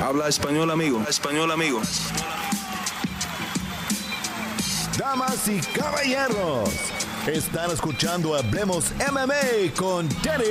Habla español, amigo. Español, amigo. Damas y caballeros, están escuchando Hablemos MMA con Danny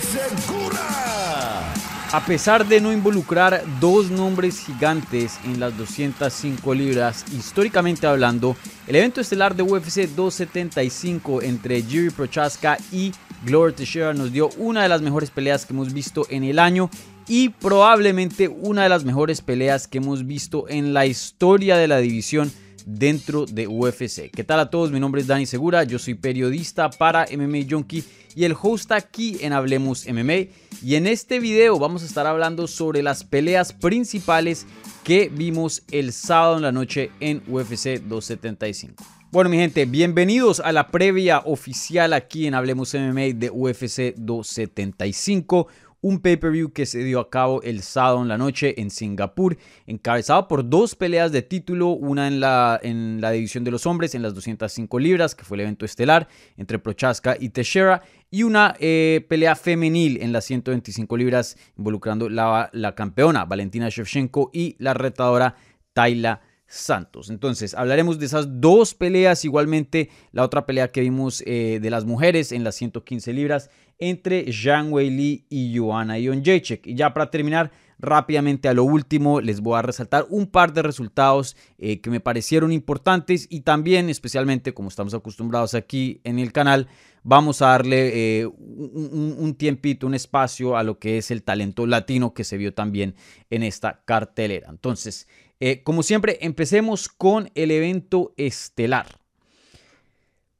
Segura. A pesar de no involucrar dos nombres gigantes en las 205 libras, históricamente hablando, el evento estelar de UFC 275 entre Jiri Prochaska y Glover Teixeira nos dio una de las mejores peleas que hemos visto en el año y probablemente una de las mejores peleas que hemos visto en la historia de la división dentro de UFC. ¿Qué tal a todos? Mi nombre es Dani Segura, yo soy periodista para MMA Junkie y el host aquí en Hablemos MMA. Y en este video vamos a estar hablando sobre las peleas principales que vimos el sábado en la noche en UFC 275. Bueno, mi gente, bienvenidos a la previa oficial aquí en Hablemos MMA de UFC 275 un pay-per-view que se dio a cabo el sábado en la noche en Singapur, encabezado por dos peleas de título, una en la, en la división de los hombres en las 205 libras, que fue el evento estelar entre Prochaska y Teixeira, y una eh, pelea femenil en las 125 libras, involucrando la, la campeona Valentina Shevchenko y la retadora Tayla Santos. Entonces, hablaremos de esas dos peleas, igualmente la otra pelea que vimos eh, de las mujeres en las 115 libras entre Zhang Weili y Joanna Jacek. Y ya para terminar, rápidamente a lo último, les voy a resaltar un par de resultados eh, que me parecieron importantes y también, especialmente como estamos acostumbrados aquí en el canal, vamos a darle eh, un, un, tiempito, un espacio a lo que es el talento latino que se vio también en esta cartelera. Entonces, eh, como siempre, empecemos con el evento estelar.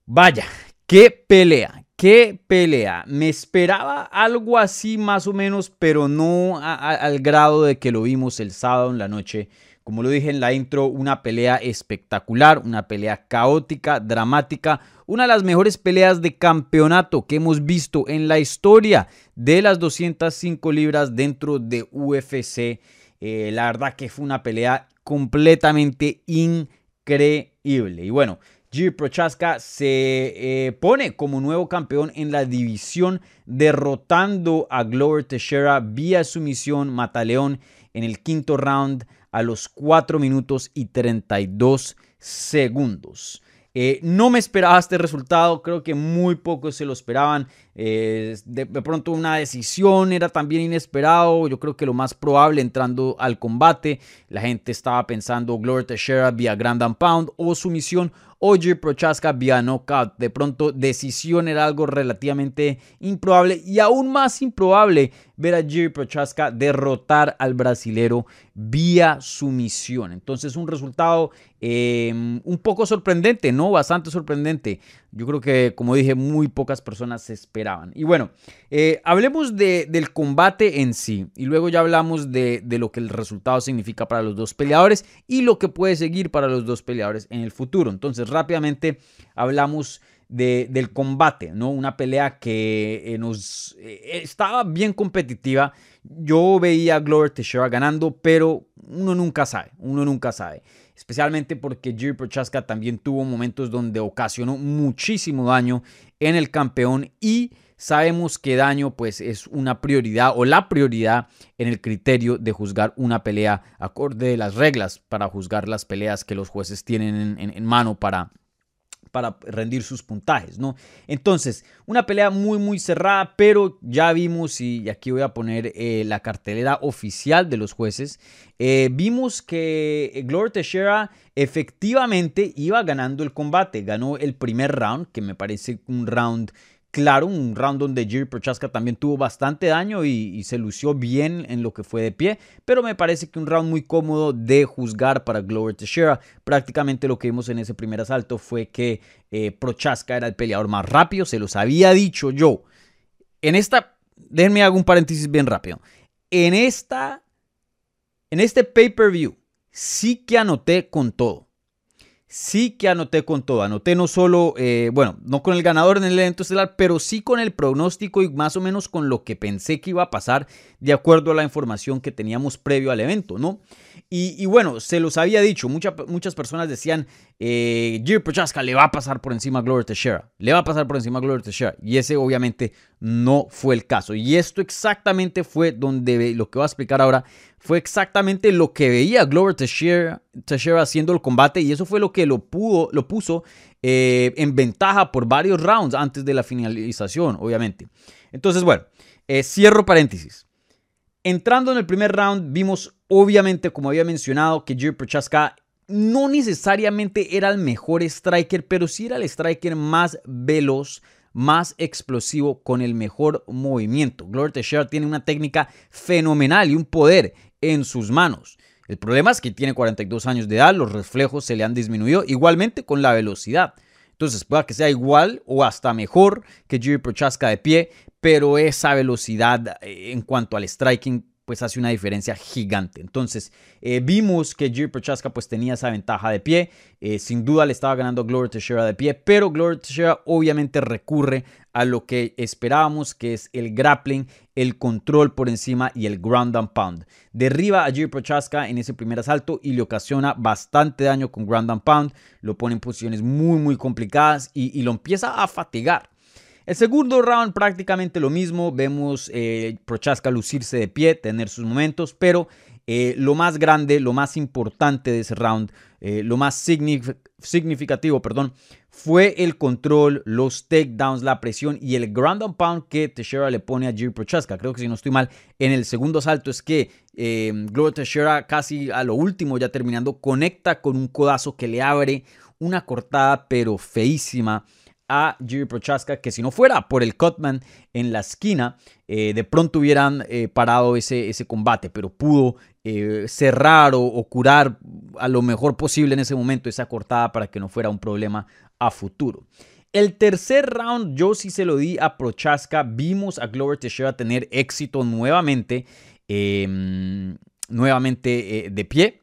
Vaya, qué pelea, qué pelea. Me esperaba algo así más o menos, pero no al grado de que lo vimos el sábado en la noche. Como lo dije en la intro, una pelea espectacular, una pelea caótica, dramática, una de las mejores peleas de campeonato que hemos visto en la historia de las 205 libras dentro de UFC. Eh, la verdad que fue una pelea completamente increíble. Y bueno, Jiri Prochaska se eh, pone como nuevo campeón en la división, derrotando a Glover Teixeira vía sumisión Mataleón en el quinto round a los 4 minutos y 32 segundos. Eh, no me esperaba este resultado, creo que muy pocos se lo esperaban. Eh, de, pronto una decisión era también inesperado. Yo creo que lo más probable entrando al combate, la gente estaba pensando Gloria Teixeira vía Grand Pound o sumisión Oye Prochaska vía knockout. De pronto, decisión era algo relativamente improbable y aún más improbable ver a Jiri Prochaska derrotar al brasilero vía sumisión. Entonces, un resultado em, un poco sorprendente, ¿no? Bastante sorprendente. Yo creo que, como dije, muy pocas personas se esperaban. Y bueno, eh, hablemos del combate en sí. Y luego ya hablamos de, de lo que el resultado significa para los dos peleadores y lo que puede seguir para los dos peleadores en el futuro. Entonces, rápidamente hablamos de, del combate, ¿no? Una pelea que eh, nos eh, estaba bien competitiva. Yo veía a Glover Teixeira ganando, pero uno nunca sabe, uno nunca sabe especialmente porque Jiri Prochaska también tuvo momentos donde ocasionó muchísimo daño en el campeón y sabemos que daño pues es una prioridad o la prioridad en el criterio de juzgar una pelea acorde de las reglas para juzgar las peleas que los jueces tienen en, en mano para para rendir sus puntajes, ¿no? Entonces, una pelea muy, muy cerrada, pero ya vimos, y aquí voy a poner eh, la cartelera oficial de los jueces, eh, vimos que Gloria Teixeira efectivamente iba ganando el combate, ganó el primer round, que me parece un round claro, un round donde Jiri Prochaska también tuvo bastante daño y, se lució bien en lo que fue de pie, pero me parece que un round muy cómodo de juzgar para Glover Teixeira. Prácticamente lo que vimos en ese primer asalto fue que eh, Prochaska era el peleador más rápido, se los había dicho yo. En esta, déjenme hago un paréntesis bien rápido. En esta, en este pay-per-view, sí que anoté con todo sí que anoté con todo. Anoté no solo, eh, bueno, no con el ganador en el evento estelar, pero sí con el pronóstico y más o menos con lo que pensé que iba a pasar de acuerdo a la información que teníamos previo al evento, ¿no? Y, bueno, se los había dicho, muchas personas decían, eh, Prochaska le va a pasar por encima a Gloria Teixeira, le va a pasar por encima a Gloria Teixeira. Y ese obviamente no fue el caso. Y esto exactamente fue donde lo que voy a explicar ahora fue exactamente lo que veía Glover Teixeira, haciendo el combate y eso fue lo que lo puso eh, en ventaja por varios rounds antes de la finalización, obviamente. Entonces, bueno, eh, cierro paréntesis. Entrando en el primer round, vimos obviamente, como había mencionado, que Jerry Prochaska no necesariamente era el mejor striker, pero sí era el striker más veloz, más explosivo, con el mejor movimiento. Glover Teixeira tiene una técnica fenomenal y un poder en sus manos. El problema es que tiene 42 años de edad, los reflejos se le han disminuido, igualmente con la velocidad. Entonces, pueda que sea igual o hasta mejor que Jerry Prochaska de pie, pero esa velocidad eh, en cuanto al striking pues hace una diferencia gigante. Entonces, eh, vimos que Jiri Prochaska pues tenía esa ventaja de pie. Eh, sin duda le estaba ganando Glover Teixeira de pie, pero Glover Teixeira obviamente recurre a lo que esperábamos, que es el grappling, el control por encima y el ground and pound. Derriba a Jiri Prochaska en ese primer asalto y le ocasiona bastante daño con ground and pound. Lo pone en posiciones muy, muy complicadas y lo empieza a fatigar. El segundo round prácticamente lo mismo, vemos eh, Prochaska lucirse de pie, tener sus momentos, pero eh, lo más grande, lo más importante de ese round, eh, lo más significativo, perdón, fue el control, los takedowns, la presión y el ground and pound que Teixeira le pone a Jiri Prochaska. Creo que si no estoy mal, en el segundo salto es que eh, Glover Teixeira casi a lo último, ya terminando, conecta con un codazo que le abre una cortada pero feísima a Jiri Prochaska, que si no fuera por el Cutman en la esquina, eh, de pronto hubieran eh, parado ese, ese combate, pero pudo eh, cerrar o, curar a lo mejor posible en ese momento esa cortada para que no fuera un problema a futuro. El tercer round yo sí se lo di a Prochaska, vimos a Glover Teixeira tener éxito nuevamente, em, nuevamente de pie,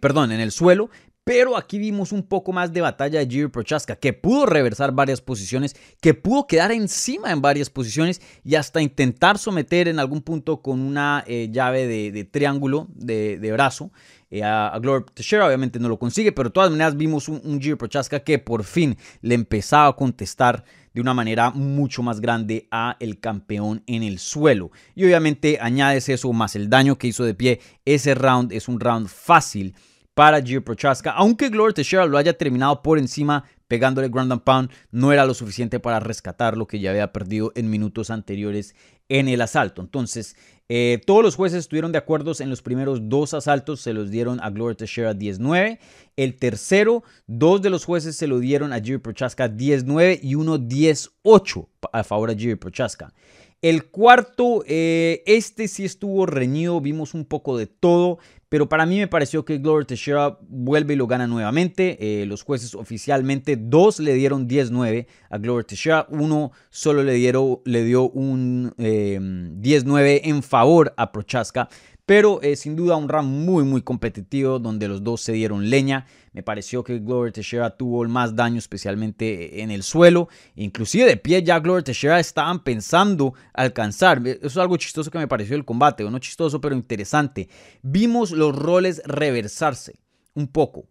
perdón, en el suelo, pero aquí vimos un poco más de batalla de Jiri Prochaska, que pudo reversar varias posiciones, que pudo quedar encima en varias posiciones y hasta intentar someter en algún punto con una eh, llave de, triángulo de, brazo eh, a, a, Glover Teixeira. Obviamente no lo consigue, pero de todas maneras vimos un, un Jiri Prochaska que por fin le empezaba a contestar de una manera mucho más grande a el campeón en el suelo. Y obviamente añades eso más el daño que hizo de pie. Ese round es un round fácil para Gio Prochaska. Aunque Glover Teixeira lo haya terminado por encima pegándole ground and pound, no era lo suficiente para rescatar lo que ya había perdido en minutos anteriores en el asalto. Entonces, eh, todos los jueces estuvieron de acuerdo en los primeros dos asaltos, se los dieron a Glover Teixeira 10-9. El tercero, dos de los jueces se lo dieron a Jiri Prochaska 10-9 y uno 10-8 a favor de Jiri Prochaska. El cuarto, eh, este sí estuvo reñido, vimos un poco de todo. Pero para mí me pareció que Glover Teixeira vuelve y lo gana nuevamente. Eh, los jueces oficialmente, dos le dieron 10-9 a Glover Teixeira. Uno solo le, dieron, le dio un 10-9 eh, en favor a Prochaska. Pero sin duda un round muy muy competitivo donde los dos se dieron leña. Me pareció que Glover Teixeira tuvo el más daño especialmente en el suelo. Inclusive de pie ya Glover Teixeira estaban pensando alcanzar. Eso es algo chistoso que me pareció el combate. No chistoso pero interesante. Vimos los roles reversarse un poco.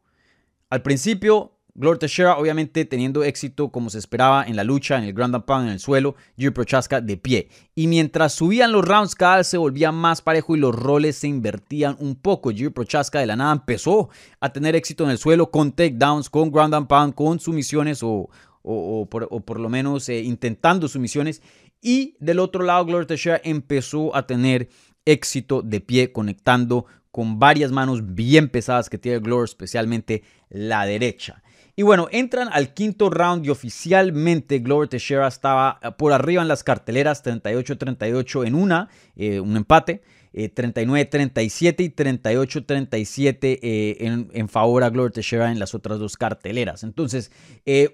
Al principio Glover Teixeira, obviamente, teniendo éxito como se esperaba en la lucha, en el ground and pound, en el suelo, Jiri Prochaska de pie. Y mientras subían los rounds, cada vez se volvía más parejo y los roles se invertían un poco. Jiri Prochaska de la nada empezó a tener éxito en el suelo con takedowns, con ground and pound, con sumisiones o, o, por, lo menos eh, intentando sumisiones. Y del otro lado, Glover Teixeira empezó a tener éxito de pie, conectando con varias manos bien pesadas que tiene Glover, especialmente la derecha. Y bueno, entran al quinto round y oficialmente Glover Teixeira estaba eh, por arriba en las carteleras, 38-38 en una, eh, un empate. 39-37 eh, y 38-37 en, en, favor a Glover Teixeira en las otras dos carteleras. Entonces,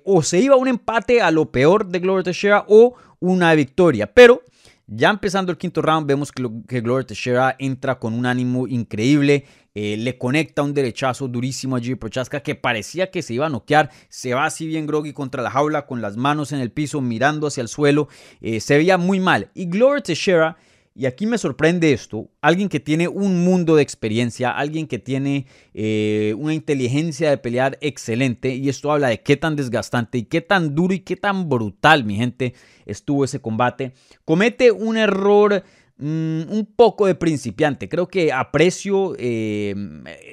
o se iba un empate a lo peor de Glover Teixeira o una victoria. Pero ya empezando el quinto round, vemos que, que Glover Teixeira entra con un ánimo increíble. Eh, le conecta un derechazo durísimo a Jiri Prochaska que parecía que se iba a noquear. Se va así bien groggy contra la jaula con las manos en el piso mirando hacia el suelo. Eh, se veía muy mal. Y Glover Teixeira y aquí me sorprende esto, alguien que tiene un mundo de experiencia, alguien que tiene eh, una inteligencia de pelear excelente, y esto habla de qué tan desgastante y qué tan duro y qué tan brutal, mi gente, estuvo ese combate, comete un error Mm, un poco de principiante. Creo que aprecio eh,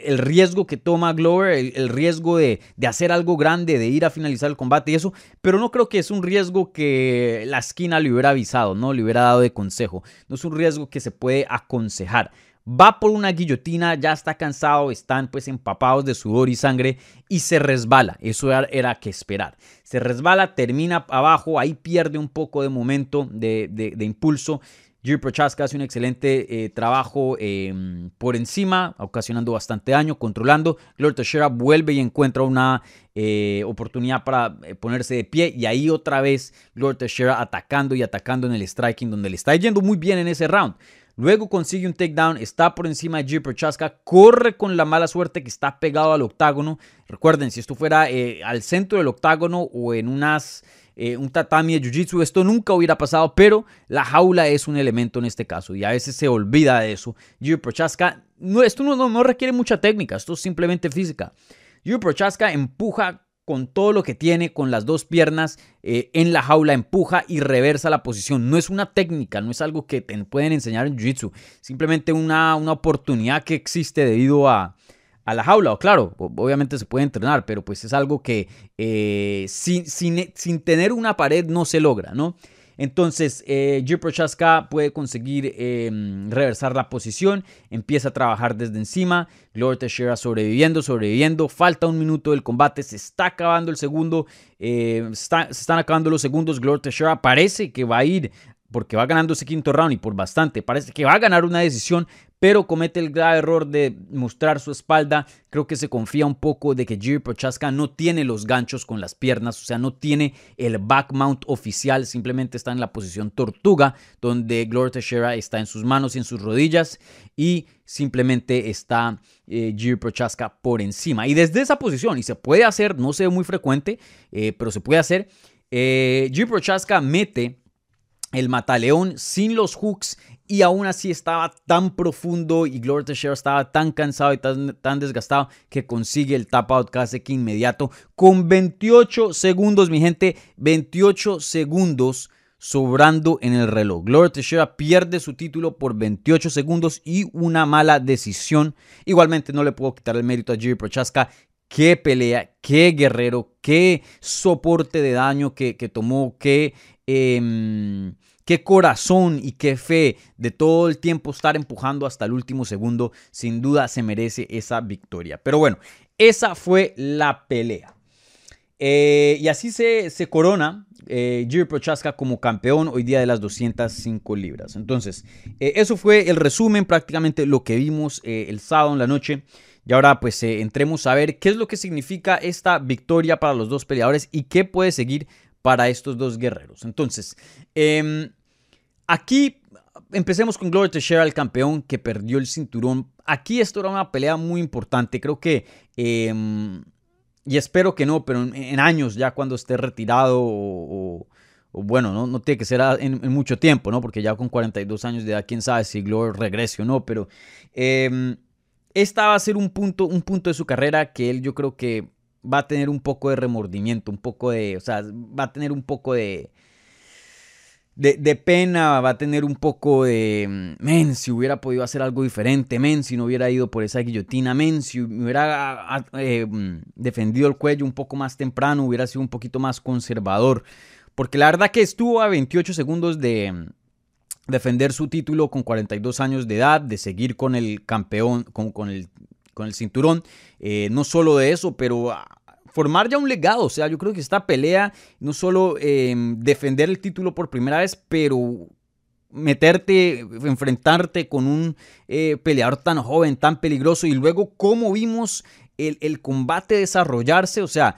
el riesgo que toma Glover, el, riesgo de, hacer algo grande, de ir a finalizar el combate y eso, pero no creo que es un riesgo que la esquina le hubiera avisado, no le hubiera dado de consejo. No es un riesgo que se puede aconsejar. Va por una guillotina, ya está cansado, están pues empapados de sudor y sangre y se resbala. Eso era, que esperar. Se resbala, termina abajo, ahí pierde un poco de momento, de, de impulso Jiri Prochaska hace un excelente eh, trabajo em, por encima, ocasionando bastante daño, controlando. Glover Teixeira vuelve y encuentra una eh, oportunidad para eh, ponerse de pie. Y ahí otra vez Glover Teixeira atacando y atacando en el striking, donde le está yendo muy bien en ese round. Luego consigue un takedown, está por encima de Jiri Prochaska, corre con la mala suerte que está pegado al octágono. Recuerden, si esto fuera al centro del octágono o en unas eh, un tatami de jiu-jitsu. Esto nunca hubiera pasado, pero la jaula es un elemento en este caso y a veces se olvida de eso. Yu Prochaska, no, esto no, no, requiere mucha técnica, esto es simplemente física. Yu Prochaska empuja con todo lo que tiene, con las dos piernas eh, en la jaula, empuja y reversa la posición. No es una técnica, no es algo que te pueden enseñar en Jiu-Jitsu, simplemente una, una oportunidad que existe debido a, a la jaula. O claro, obviamente se puede entrenar, pero pues es algo que eh, sin, sin, tener una pared no se logra, ¿no? Entonces, eh, Prochaska puede conseguir em, reversar la posición, empieza a trabajar desde encima, Glover Teixeira sobreviviendo, sobreviviendo, falta un minuto del combate, se está acabando el segundo, eh, se están acabando los segundos, Glover Teixeira parece que va a ir porque va ganando ese quinto round y por bastante, parece que va a ganar una decisión, pero comete el grave error de mostrar su espalda. Creo que se confía un poco de que Jiri Prochaska no tiene los ganchos con las piernas, o sea, no tiene el back mount oficial, simplemente está en la posición tortuga, donde Gloria Teixeira está en sus manos y en sus rodillas y simplemente está eh, Jiri Prochaska por encima. Y desde esa posición, y se puede hacer, no ve muy frecuente, eh, pero se puede hacer, eh, Jiri Prochaska mete el mataleón sin los hooks y aún así estaba tan profundo y Gloria Teixeira estaba tan cansado y tan, desgastado que consigue el tap out casi que inmediato con 28 segundos, mi gente, 28 segundos sobrando en el reloj. Gloria Teixeira pierde su título por 28 segundos y una mala decisión. Igualmente no le puedo quitar el mérito a Jiri Prochaska. Qué pelea, qué guerrero, qué soporte de daño que, que tomó, qué Em, qué corazón y qué fe de todo el tiempo estar empujando hasta el último segundo. Sin duda se merece esa victoria. Pero bueno, esa fue la pelea. Eh, y así se, se corona eh, Prochaska como campeón hoy día de las 205 libras. Entonces, eh, eso fue el resumen, prácticamente lo que vimos eh, el sábado en la noche. Y ahora pues entremos a ver qué es lo que significa esta victoria para los dos peleadores y qué puede seguir para estos dos guerreros. Entonces, em, aquí empecemos con Gloria Teixeira, el campeón que perdió el cinturón. Aquí esto era una pelea muy importante. Creo que, em, y espero que no, pero en, años ya cuando esté retirado o, bueno, no, tiene que ser en, mucho tiempo, ¿no? Porque ya con 42 años de edad, quién sabe si Gloria regrese o no, pero eh, esta va a ser un punto, un punto de su carrera que él yo creo que va a tener un poco de remordimiento, un poco de, o sea, va a tener un poco de, de, pena, va a tener un poco de, men, si hubiera podido hacer algo diferente, men, si no hubiera ido por esa guillotina, men, si hubiera eh, defendido el cuello un poco más temprano, hubiera sido un poquito más conservador. Porque la verdad que estuvo a 28 segundos de defender su título con 42 años de edad, de seguir con el campeón, con, con el con el cinturón. Eh, no solo de eso, pero formar ya un legado. O sea, yo creo que esta pelea, no solo em, defender el título por primera vez, pero meterte, enfrentarte con un eh, peleador tan joven, tan peligroso, y luego cómo vimos el, el, combate desarrollarse, o sea,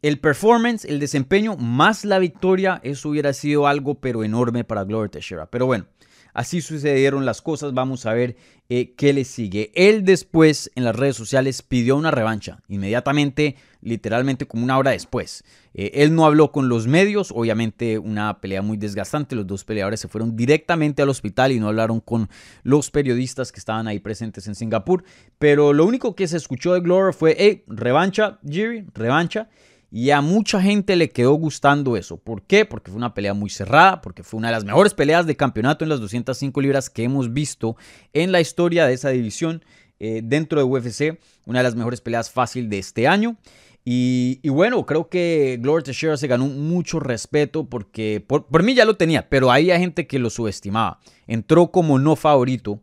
el performance, el desempeño, más la victoria, eso hubiera sido algo pero enorme para Gloria Teixeira. Pero bueno, así sucedieron las cosas. Vamos a ver eh, qué le sigue. Él después en las redes sociales pidió una revancha, inmediatamente, literalmente como una hora después. Eh, él no habló con los medios, obviamente una pelea muy desgastante. Los dos peleadores se fueron directamente al hospital y no hablaron con los periodistas que estaban ahí presentes en Singapur. Pero lo único que se escuchó de Glover fue, hey, revancha, Jerry, revancha. Y a mucha gente le quedó gustando eso. ¿Por qué? Porque fue una pelea muy cerrada, porque fue una de las mejores peleas de campeonato en las 205 libras que hemos visto en la historia de esa división eh, dentro de UFC. Una de las mejores peleas fácil de este año. Y, bueno, creo que Glover Teixeira se ganó mucho respeto porque por, mí ya lo tenía, pero había gente que lo subestimaba. Entró como no favorito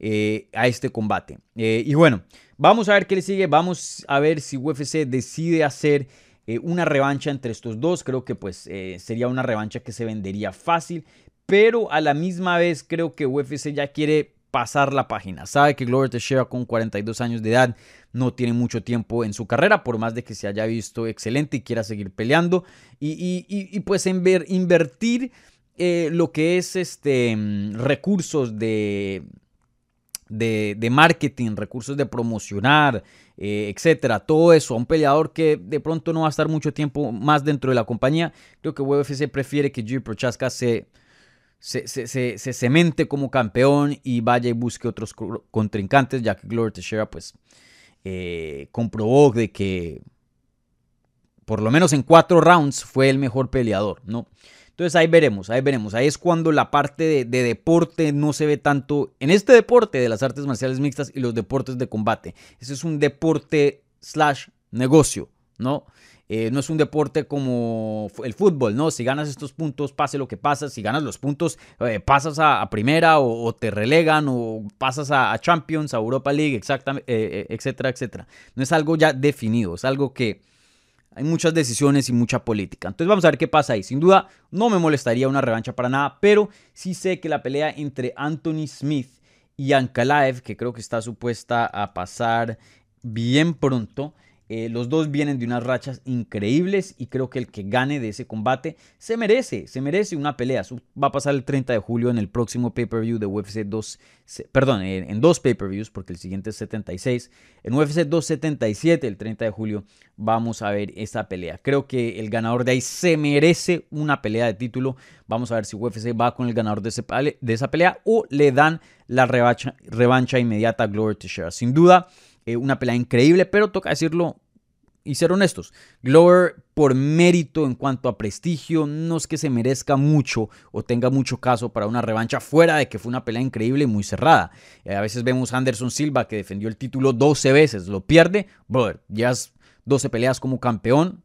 eh, a este combate. Eh, y bueno, vamos a ver qué le sigue. Vamos a ver si UFC decide hacer eh, una revancha entre estos dos. Creo que pues eh, sería una revancha que se vendería fácil, pero a la misma vez creo que UFC ya quiere pasar la página. Sabe que Glover Teixeira con 42 años de edad no tiene mucho tiempo en su carrera, por más de que se haya visto excelente y quiera seguir peleando. Y, pues en ver, invertir eh, lo que es este, mm, recursos de, de, marketing, recursos de promocionar, eh, etcétera, todo eso, a un peleador que de pronto no va a estar mucho tiempo más dentro de la compañía, creo que UFC prefiere que Jiri Prochaska se, se, se, cemente como campeón y vaya y busque otros contrincantes, ya que Glover Teixeira pues eh, comprobó de que por lo menos en cuatro rounds fue el mejor peleador, ¿no? Entonces ahí veremos, ahí veremos. Ahí es cuando la parte de, deporte no se ve tanto en este deporte de las artes marciales mixtas y los deportes de combate. Ese es un deporte slash negocio, ¿no? Eh, no es un deporte como el fútbol, ¿no? Si ganas estos puntos, pase lo que pasa. Si ganas los puntos, eh, pasas a, primera o, te relegan o pasas a, Champions, a Europa League, exactamente, eh, etcétera, etcétera. No es algo ya definido, es algo que hay muchas decisiones y mucha política. Entonces vamos a ver qué pasa ahí. Sin duda, no me molestaría una revancha para nada, pero sí sé que la pelea entre Anthony Smith y Ankalaev, que creo que está supuesta a pasar bien pronto, eh, los dos vienen de unas rachas increíbles y creo que el que gane de ese combate se merece, se merece una pelea. Va a pasar el 30 de julio en el próximo pay-per-view de UFC 2, perdón, en, dos pay-per-views porque el siguiente es 76. En UFC 277, el 30 de julio, vamos a ver esa pelea. Creo que el ganador de ahí se merece una pelea de título. Vamos a ver si UFC va con el ganador de, esa pelea o le dan la revancha, revancha inmediata a Glory Teixeira. Sin duda. Eh, una pelea increíble, pero toca decirlo y ser honestos. Glover, por mérito en cuanto a prestigio, no es que se merezca mucho o tenga mucho caso para una revancha, fuera de que fue una pelea increíble y muy cerrada. Eh, a veces vemos a Anderson Silva que defendió el título 12 veces, lo pierde, brother, ya 12 peleas como campeón,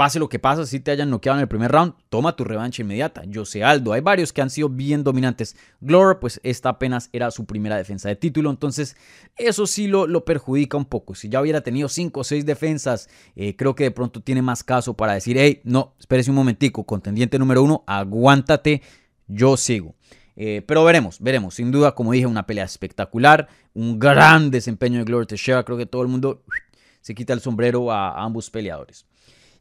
Pase lo que pase, si te hayan noqueado en el primer round, toma tu revancha inmediata. Yo sé Aldo, hay varios que han sido bien dominantes. Glover, pues esta apenas era su primera defensa de título, entonces eso sí lo, lo perjudica un poco. Si ya hubiera tenido 5 o 6 defensas, eh, creo que de pronto tiene más caso para decir, hey, no, espérese un momentico, contendiente número uno, aguántate, yo sigo. Eh, pero veremos, veremos. Sin duda, como dije, una pelea espectacular, un gran desempeño de Glover Teixeira. Creo que todo el mundo se quita el sombrero a ambos peleadores.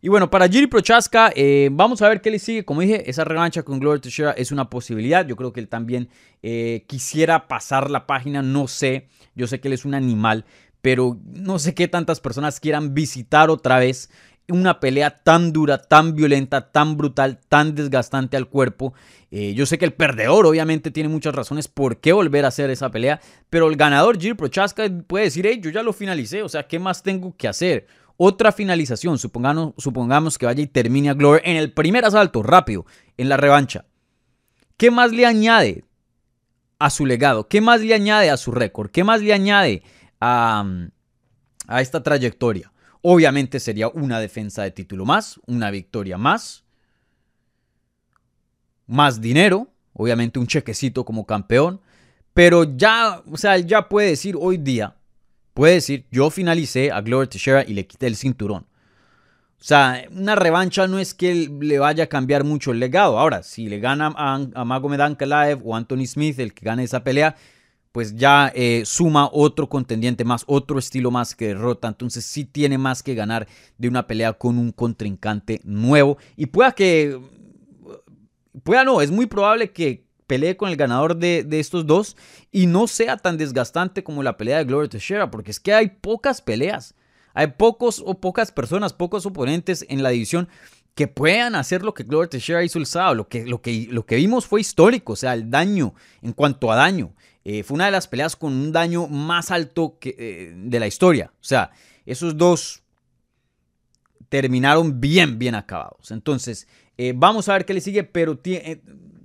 Y bueno, para Jiri Prochaska, eh, vamos a ver qué le sigue. Como dije, esa revancha con Glover Teixeira es una posibilidad. Yo creo que él también eh, quisiera pasar la página. No sé, yo sé que él es un animal, pero no sé qué tantas personas quieran visitar otra vez una pelea tan dura, tan violenta, tan brutal, tan desgastante al cuerpo. Eh, yo sé que el perdedor obviamente tiene muchas razones por qué volver a hacer esa pelea, pero el ganador, Jiri Prochaska, puede decir, hey, yo ya lo finalicé, o sea, ¿qué más tengo que hacer? Otra finalización, supongamos, supongamos que vaya y termine a Glover en el primer asalto, rápido, en la revancha. ¿Qué más le añade a su legado? ¿Qué más le añade a su récord? ¿Qué más le añade a, a esta trayectoria? Obviamente sería una defensa de título más, una victoria más, más dinero, obviamente un chequecito como campeón, pero ya, o sea, ya puede decir hoy día, Puede decir, yo finalicé a Glover Teixeira y le quité el cinturón. O sea, una revancha no es que le vaya a cambiar mucho el legado. Ahora, si le gana a, a Magomed Ankalaev o Anthony Smith, el que gane esa pelea, pues ya eh, suma otro contendiente más, otro estilo más que derrota. Entonces sí tiene más que ganar de una pelea con un contrincante nuevo. Y pueda que, pueda no, es muy probable que pelee con el ganador de, estos dos y no sea tan desgastante como la pelea de Glover Teixeira, porque es que hay pocas peleas, hay pocos o pocas personas, pocos oponentes en la división que puedan hacer lo que Glover Teixeira hizo el sábado. Lo que, lo que, lo que vimos fue histórico, o sea, el daño en cuanto a daño. Eh, fue una de las peleas con un daño más alto que, eh, de la historia. O sea, esos dos terminaron bien, bien acabados. Entonces, eh, vamos a ver qué le sigue, pero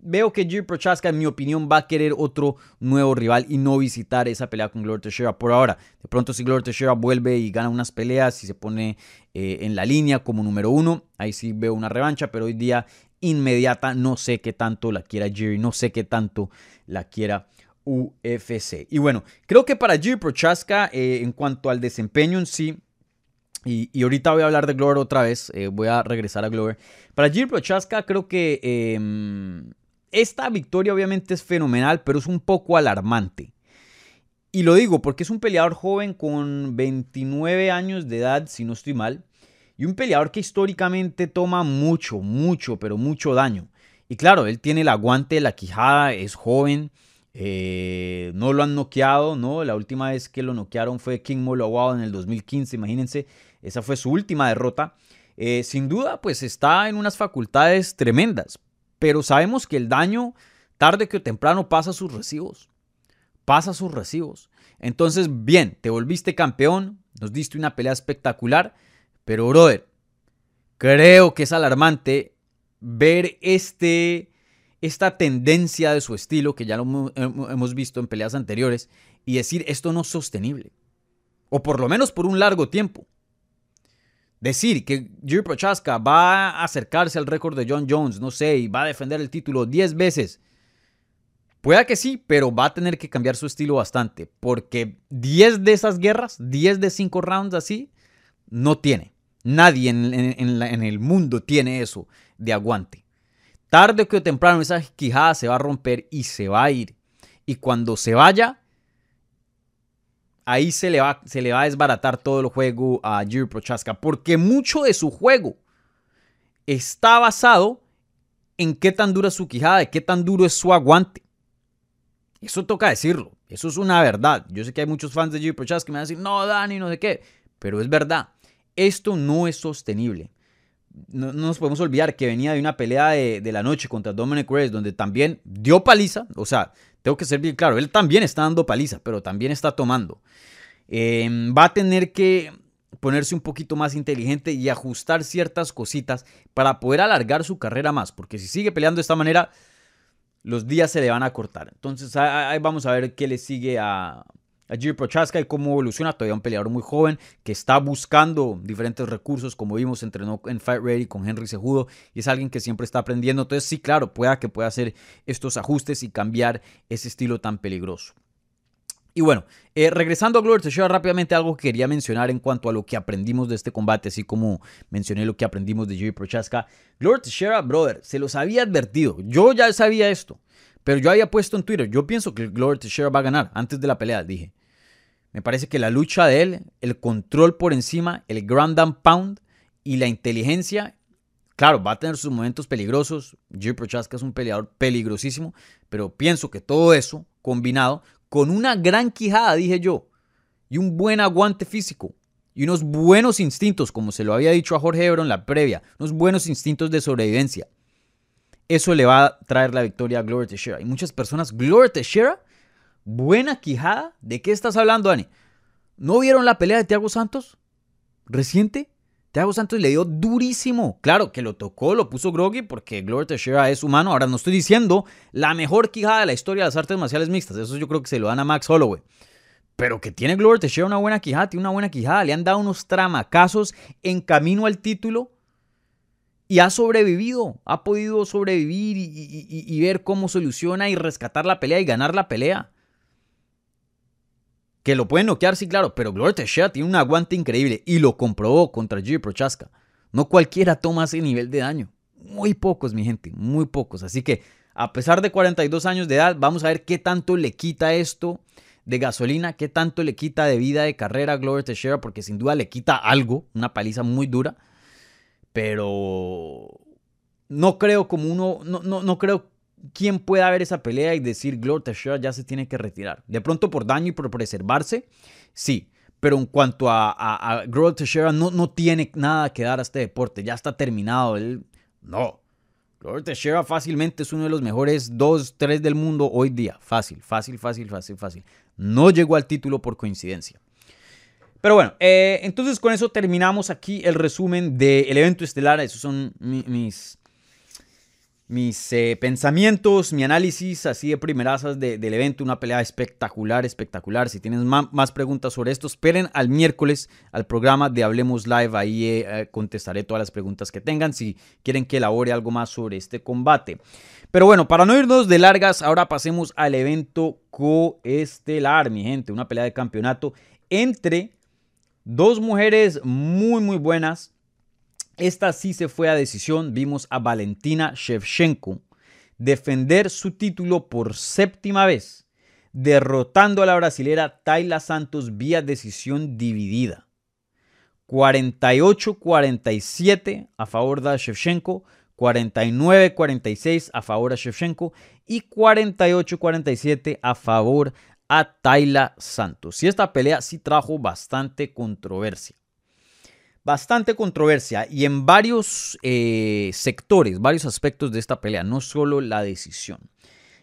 veo que Jiri Prochaska, en mi opinión, va a querer otro nuevo rival y no visitar esa pelea con Glover Teixeira por ahora. De pronto, si Glover Teixeira vuelve y gana unas peleas y se pone en la línea como número uno, ahí sí veo una revancha, pero hoy día inmediata no sé qué tanto la quiera Jiri, no sé qué tanto la quiera UFC. Y bueno, creo que para Jiri Prochaska, eh, en cuanto al desempeño en sí, y, ahorita voy a hablar de Glover otra vez, eh, voy a regresar a Glover. Para Jiri Prochaska creo que em, esta victoria obviamente es fenomenal, pero es un poco alarmante. Y lo digo porque es un peleador joven con 29 años de edad, si no estoy mal, y un peleador que históricamente toma mucho, mucho, pero mucho daño. Y claro, él tiene el aguante la quijada, es joven, eh, no lo han noqueado, ¿no? La última vez que lo noquearon fue King Molawao en el 2015, imagínense. Esa fue su última derrota. Eh, sin duda, pues está en unas facultades tremendas. Pero sabemos que el daño, tarde que temprano, pasa sus recibos. Pasa sus recibos. Entonces, bien, te volviste campeón, nos diste una pelea espectacular. Pero, brother, creo que es alarmante ver este esta tendencia de su estilo, que ya lo hemos visto en peleas anteriores, y decir esto no es sostenible. O por lo menos por un largo tiempo. Decir que Jiri Prochaska va a acercarse al récord de John Jones, no sé, y va a defender el título 10 veces. Pueda que sí, pero va a tener que cambiar su estilo bastante. Porque 10 de esas guerras, 10 de 5 rounds así, no tiene. Nadie en el mundo tiene eso de aguante. Tarde o temprano esa quijada se va a romper y se va a ir. Y cuando se vaya, ahí se le va, se le va a desbaratar todo el juego a Jiri Prochaska. Porque mucho de su juego está basado en qué tan dura es su quijada, de qué tan duro es su aguante. Eso toca decirlo. Eso es una verdad. Yo sé que hay muchos fans de Jiri Prochaska que me van a decir, no, Dani, no sé qué. Pero es verdad. Esto no es sostenible no, nos podemos olvidar que venía de una pelea de, la noche contra Dominic Reyes, donde también dio paliza. O sea, tengo que ser bien claro, él también está dando paliza, pero también está tomando. Em, va a tener que ponerse un poquito más inteligente y ajustar ciertas cositas para poder alargar su carrera más, porque si sigue peleando de esta manera, los días se le van a cortar. Entonces ahí vamos a ver qué le sigue a, a Jiri Prochaska y cómo evoluciona todavía un peleador muy joven que está buscando diferentes recursos, como vimos, entrenó en Fight Ready con Henry Sejudo y es alguien que siempre está aprendiendo. Entonces, sí, claro, pueda que pueda hacer estos ajustes y cambiar ese estilo tan peligroso. Y bueno, eh, regresando a Glover Teixeira, rápidamente algo que quería mencionar en cuanto a lo que aprendimos de este combate, así como mencioné lo que aprendimos de Jiri Prochaska. Glover Teixeira, brother, se los había advertido. Yo ya sabía esto. Pero yo había puesto en Twitter, yo pienso que Glover Teixeira va a ganar antes de la pelea, dije. Me parece que la lucha de él, el control por encima, el ground and pound y la inteligencia, claro, va a tener sus momentos peligrosos. Jiri Prochaska es un peleador peligrosísimo, pero pienso que todo eso combinado con una gran quijada, dije yo, y un buen aguante físico y unos buenos instintos, como se lo había dicho a Jorge Ebro en la previa, unos buenos instintos de sobrevivencia eso le va a traer la victoria a Glover Teixeira. Y muchas personas, Glover Teixeira, buena quijada. ¿De qué estás hablando, Dani? ¿No vieron la pelea de Thiago Santos? ¿Reciente? Thiago Santos le dio durísimo. Claro que lo tocó, lo puso groggy porque Glover Teixeira es humano. Ahora no estoy diciendo la mejor quijada de la historia de las artes marciales mixtas. Eso yo creo que se lo dan a Max Holloway. Pero que tiene Glover Teixeira una buena quijada, tiene una buena quijada. Le han dado unos tramacazos en camino al título y ha sobrevivido, ha podido sobrevivir y, ver cómo soluciona y rescatar la pelea y ganar la pelea. Que lo pueden noquear, sí, claro, pero Gloria Teixeira tiene un aguante increíble y lo comprobó contra Jiri Prochaska. No cualquiera toma ese nivel de daño. Muy pocos, mi gente, muy pocos. Así que, a pesar de 42 años de edad, vamos a ver qué tanto le quita esto de gasolina, qué tanto le quita de vida de carrera a Gloria Teixeira, porque sin duda le quita algo, una paliza muy dura pero no creo como uno, no, no, no creo quién pueda ver esa pelea y decir Glover Teixeira ya se tiene que retirar. De pronto por daño y por preservarse, sí. Pero en cuanto a, a, Teixeira, no, no tiene nada que dar a este deporte. Ya está terminado. Él, no. Glover Teixeira fácilmente es uno de los mejores dos, tres del mundo hoy día. Fácil, fácil, fácil, fácil, fácil. No llegó al título por coincidencia. Pero bueno, eh, entonces con eso terminamos aquí el resumen del evento estelar. Esos son mis, mis eh, pensamientos, mi análisis así de primerazas del evento, una pelea espectacular, espectacular. Si tienes más, preguntas sobre esto, esperen al miércoles al programa de Hablemos Live, ahí eh, contestaré todas las preguntas que tengan si quieren que elabore algo más sobre este combate. Pero bueno, para no irnos de largas, ahora pasemos al evento coestelar, mi gente, una pelea de campeonato entre dos mujeres muy muy buenas esta sí se fue a decisión. Vimos a Valentina Shevchenko defender su título por séptima vez, derrotando a la brasilera Tayla Santos vía decisión dividida. 48-47 a favor de Shevchenko, 49-46 a favor de Shevchenko y 48-47 a favor a Tayla Santos. Y esta pelea sí trajo bastante controversia bastante controversia y en varios eh, sectores, varios aspectos de esta pelea, no solo la decisión.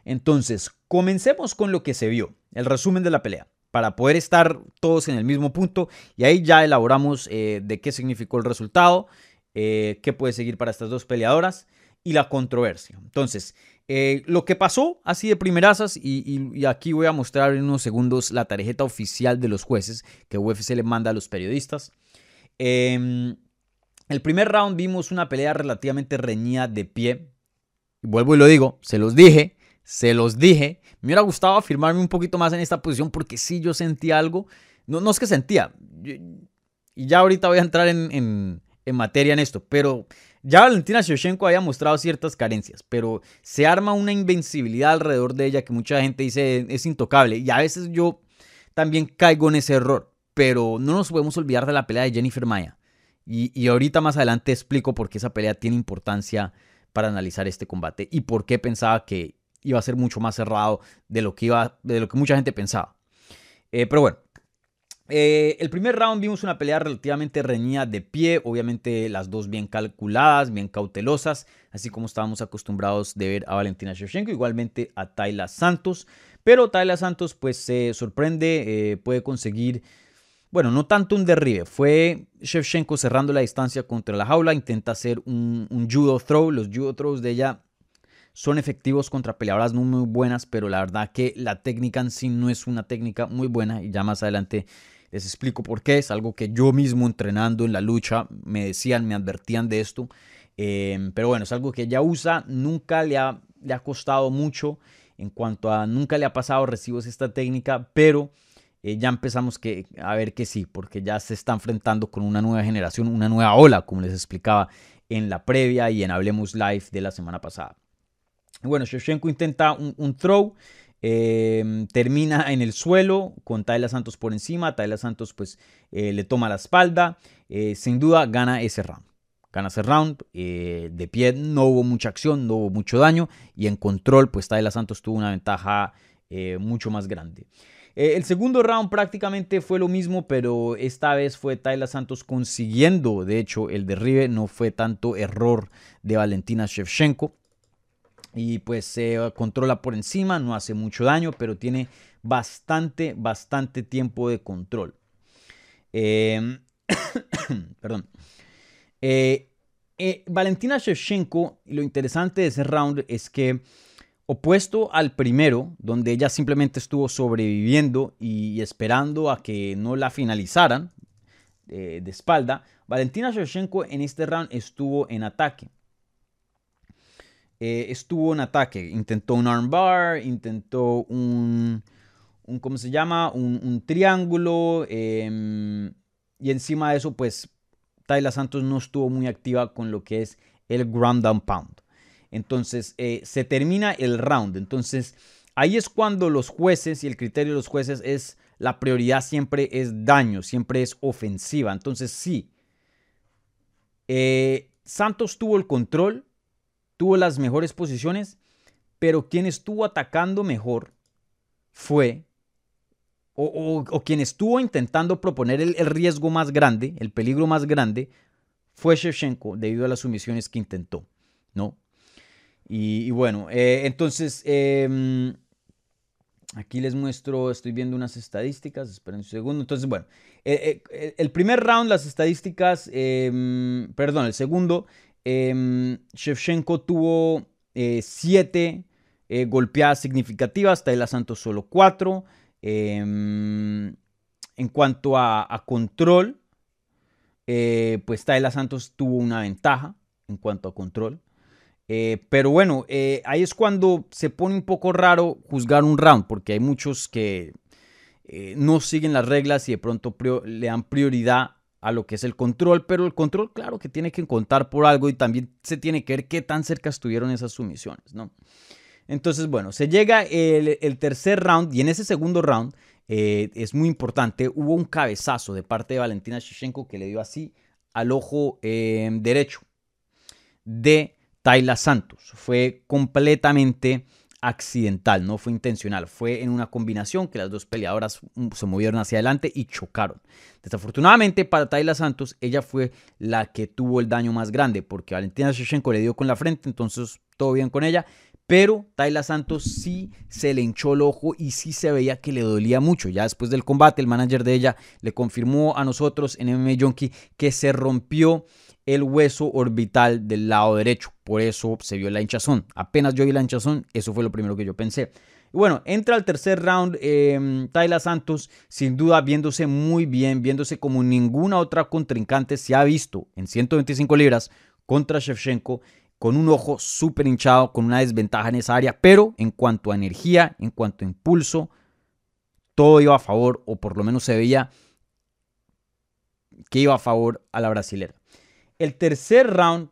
Entonces, comencemos con lo que se vio, el resumen de la pelea, para poder estar todos en el mismo punto y ahí ya elaboramos eh, de qué significó el resultado, eh, qué puede seguir para estas dos peleadoras y la controversia. Entonces, lo que pasó así de primerasas, y, aquí voy a mostrar en unos segundos la tarjeta oficial de los jueces que UFC le manda a los periodistas. Eh, el primer round vimos una pelea relativamente reñida de pie. vuelvo y lo digo, se los dije, se los dije. Me hubiera gustado afirmarme un poquito más en esta posición porque sí yo sentí algo. No, no es que sentía. y ya ahorita voy a entrar en, materia en esto. Pero ya Valentina Shevchenko había mostrado ciertas carencias. Pero se arma una invencibilidad alrededor de ella que mucha gente dice es intocable. Y a veces yo también caigo en ese error pero no nos podemos olvidar de la pelea de Jennifer Maya. Y, ahorita más adelante explico por qué esa pelea tiene importancia para analizar este combate y por qué pensaba que iba a ser mucho más cerrado de lo que, iba, de lo que mucha gente pensaba. Eh, pero bueno, eh, el primer round vimos una pelea relativamente reñida de pie, obviamente las dos bien calculadas, bien cautelosas, así como estábamos acostumbrados de ver a Valentina Shevchenko, igualmente a Tayla Santos, pero Tayla Santos pues se sorprende, eh, puede conseguir bueno, no tanto un derribe, fue Shevchenko cerrando la distancia contra la jaula, intenta hacer un, judo throw, los judo throws de ella son efectivos contra peleadoras no muy buenas, pero la verdad que la técnica en sí no es una técnica muy buena y ya más adelante les explico por qué, es algo que yo mismo entrenando en la lucha me decían, me advertían de esto, em, pero bueno, es algo que ella usa, nunca le ha, le ha costado mucho en cuanto a, nunca le ha pasado recibos esta técnica, pero eh, ya empezamos a ver que sí, porque ya se está enfrentando con una nueva generación, una nueva ola, como les explicaba en la previa y en Hablemos Live de la semana pasada. Bueno, Shevchenko intenta un, throw, em, termina en el suelo con Tayla Santos por encima. Tayla Santos pues eh, le toma la espalda. Eh, sin duda gana ese round. Gana ese round. de pie no hubo mucha acción, no hubo mucho daño. Y en control pues Tayla Santos tuvo una ventaja mucho más grande. Eh, el segundo round prácticamente fue lo mismo, pero esta vez fue Tayla Santos consiguiendo, de hecho, el derribe. No fue tanto error de Valentina Shevchenko. Y pues se controla por encima, no hace mucho daño, pero tiene bastante, bastante tiempo de control. Em, perdón. Eh, eh, Valentina Shevchenko, lo interesante de ese round es que Opuesto al primero, donde ella simplemente estuvo sobreviviendo y esperando a que no la finalizaran eh, de espalda, Valentina Shevchenko en este round estuvo en ataque. Eh, estuvo en ataque, intentó un armbar, intentó un, un ¿cómo se llama? Un, triángulo. Em, y encima de eso, pues Tayla Santos no estuvo muy activa con lo que es el ground down pound. Entonces, eh, se termina el round. Entonces, ahí es cuando los jueces y el criterio de los jueces es la prioridad siempre es daño, siempre es ofensiva. Entonces, sí, eh, Santos tuvo el control, tuvo las mejores posiciones, pero quien estuvo atacando mejor fue, o, quien estuvo intentando proponer el, riesgo más grande, el peligro más grande, fue Shevchenko debido a las sumisiones que intentó, ¿no? Y, bueno, eh, entonces, em, aquí les muestro, estoy viendo unas estadísticas, esperen un segundo. Entonces, bueno, eh, eh, el primer round, las estadísticas, em, perdón, el segundo, em, Shevchenko tuvo siete golpeadas significativas, Taylor Santos solo cuatro. en cuanto a, control, pues Taylor Santos tuvo una ventaja en cuanto a control. Eh, pero bueno, eh, ahí es cuando se pone un poco raro juzgar un round, porque hay muchos que eh, no siguen las reglas y de pronto le dan prioridad a lo que es el control, pero el control, claro que tiene que contar por algo y también se tiene que ver qué tan cerca estuvieron esas sumisiones, ¿no? Entonces, bueno, se llega el, tercer round y en ese segundo round es muy importante, hubo un cabezazo de parte de Valentina Shevchenko que le dio así al ojo derecho de Tayla Santos. Fue completamente accidental, no fue intencional, fue en una combinación que las dos peleadoras mm, se movieron hacia adelante y chocaron. Desafortunadamente para Tayla Santos, ella fue la que tuvo el daño más grande porque Valentina Shevchenko le dio con la frente, entonces todo bien con ella, pero Tayla Santos sí se le hinchó el ojo y sí se veía que le dolía mucho. Ya después del combate, el manager de ella le confirmó a nosotros en MMA Junkie que se rompió el hueso orbital del lado derecho. Por eso se vio la hinchazón. Apenas yo vi la hinchazón, eso fue lo primero que yo pensé. Bueno, entra al tercer round eh, Santos, sin duda viéndose muy bien, viéndose como ninguna otra contrincante se ha visto en 125 libras contra Shevchenko, con un ojo súper hinchado, con una desventaja en esa área, pero en cuanto a energía, en cuanto a impulso, todo iba a favor, o por lo menos se veía que iba a favor a la brasilera. El tercer round.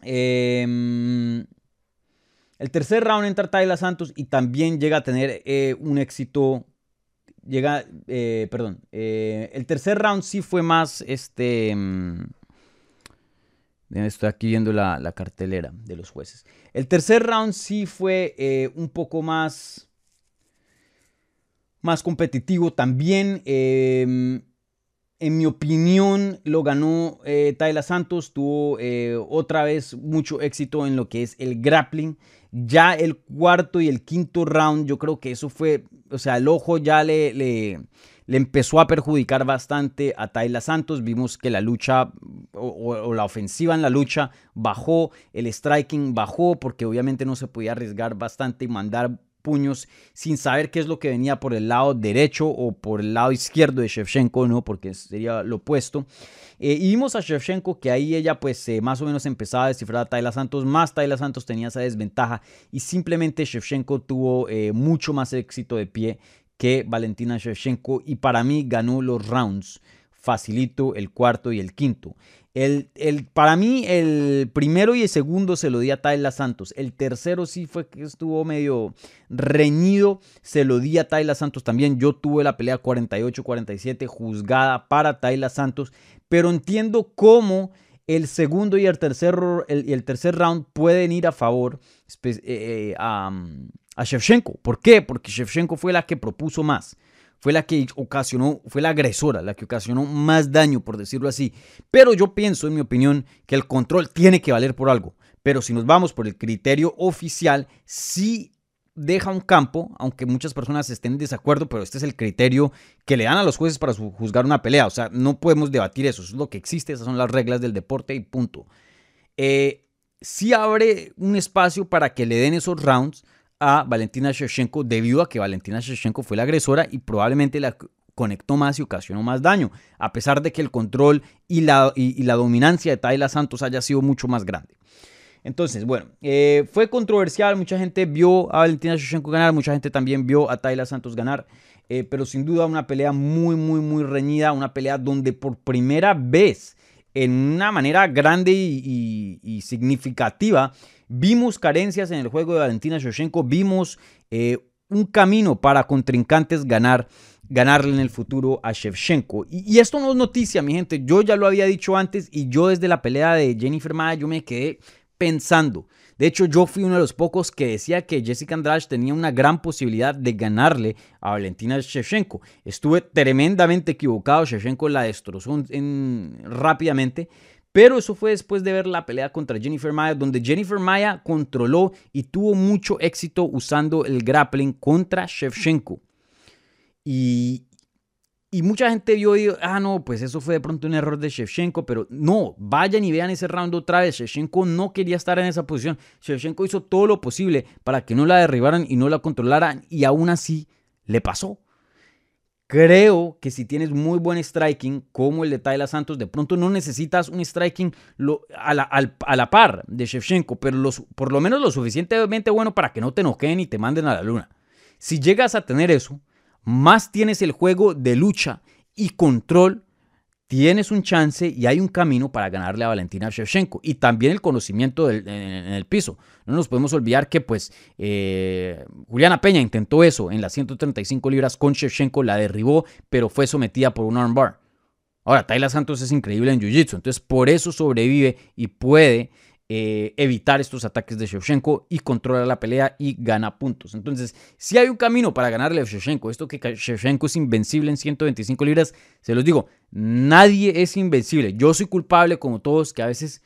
Em, el tercer round entra Tayla Santos y también llega a tener eh, un éxito. Llega, eh, perdón. Eh, el tercer round sí fue más este. Em, estoy aquí viendo la, la, cartelera de los jueces. El tercer round sí fue un poco más. Más competitivo también. En mi opinión, lo ganó eh, Tayla Santos. Tuvo eh, otra vez mucho éxito en lo que es el grappling. Ya el cuarto y el quinto round, yo creo que eso fue, o sea, el ojo ya le, le, empezó a perjudicar bastante a Tayla Santos. Vimos que la lucha o, la ofensiva en la lucha bajó, el striking bajó, porque obviamente no se podía arriesgar bastante y mandar puños sin saber qué es lo que venía por el lado derecho o por el lado izquierdo de Shevchenko, ¿no? Porque sería lo opuesto. Eh, y vimos a Shevchenko que ahí ella pues eh, más o menos empezaba a descifrar a Tayla Santos, más Tayla Santos tenía esa desventaja y simplemente Shevchenko tuvo eh, mucho más éxito de pie que Valentina Shevchenko y para mí ganó los rounds facilito el cuarto y el quinto. El, el, para mí, el primero y el segundo se lo di a Tayla Santos. El tercero sí fue que estuvo medio reñido. Se lo di a Tayla Santos también. Yo tuve la pelea 48-47 juzgada para Tayla Santos. Pero entiendo cómo el segundo y el tercer, el, tercer round pueden ir a favor eh, eh, a Shevchenko. ¿Por qué? Porque Shevchenko fue la que propuso más fue la que ocasionó, fue la agresora, la que ocasionó más daño, por decirlo así. Pero yo pienso, en mi opinión, que el control tiene que valer por algo. Pero si nos vamos por el criterio oficial, sí deja un campo, aunque muchas personas estén en desacuerdo, pero este es el criterio que le dan a los jueces para juzgar una pelea. O sea, no podemos debatir eso, eso es lo que existe, esas son las reglas del deporte y punto. Eh, sí abre un espacio para que le den esos rounds a Valentina Shevchenko debido a que Valentina Shevchenko fue la agresora y probablemente la conectó más y ocasionó más daño, a pesar de que el control y la, y, la dominancia de Tayla Santos haya sido mucho más grande. Entonces, bueno, eh, fue controversial, mucha gente vio a Valentina Shevchenko ganar, mucha gente también vio a Tayla Santos ganar, eh, pero sin duda una pelea muy, muy, muy reñida, una pelea donde por primera vez, en una manera grande y significativa, Vimos carencias en el juego de Valentina Shevchenko, vimos eh, un camino para contrincantes ganar, ganarle en el futuro a Shevchenko. Y, esto no es noticia, mi gente. Yo ya lo había dicho antes y yo desde la pelea de Jennifer Maya yo me quedé pensando De hecho, yo fui uno de los pocos que decía que Jessica Andrade tenía una gran posibilidad de ganarle a Valentina Shevchenko. Estuve tremendamente equivocado, Shevchenko la destrozó rápidamente, pero eso fue después de ver la pelea contra Jennifer Maya, donde Jennifer Maya controló y tuvo mucho éxito usando el grappling contra Shevchenko. Y, mucha gente vio y dijo, ah, no, pues eso fue de pronto un error de Shevchenko, pero no, vayan y vean ese round otra vez. Shevchenko no quería estar en esa posición. Shevchenko hizo todo lo posible para que no la derribaran y no la controlaran, y aún así le pasó. Creo que si tienes muy buen striking, como el de Tyler Santos, de pronto no necesitas un striking a, la, par de Shevchenko, pero por lo menos lo suficientemente bueno para que no te enojen y te manden a la luna. Si llegas a tener eso, más tienes el juego de lucha y control, tienes un chance y hay un camino para ganarle a Valentina Shevchenko. Y también el conocimiento en, el piso. No nos podemos olvidar que pues eh, Juliana Peña intentó eso en las 135 libras con Shevchenko, la derribó, pero fue sometida por un armbar. Ahora, Tayla Santos es increíble en Jiu-Jitsu, entonces por eso sobrevive y puede eh, evitar estos ataques de Shevchenko y controlar la pelea y gana puntos. Entonces, si hay un camino para ganarle a Shevchenko, esto que Shevchenko es invencible en 125 libras, se los digo, nadie es invencible. Yo soy culpable como todos que a veces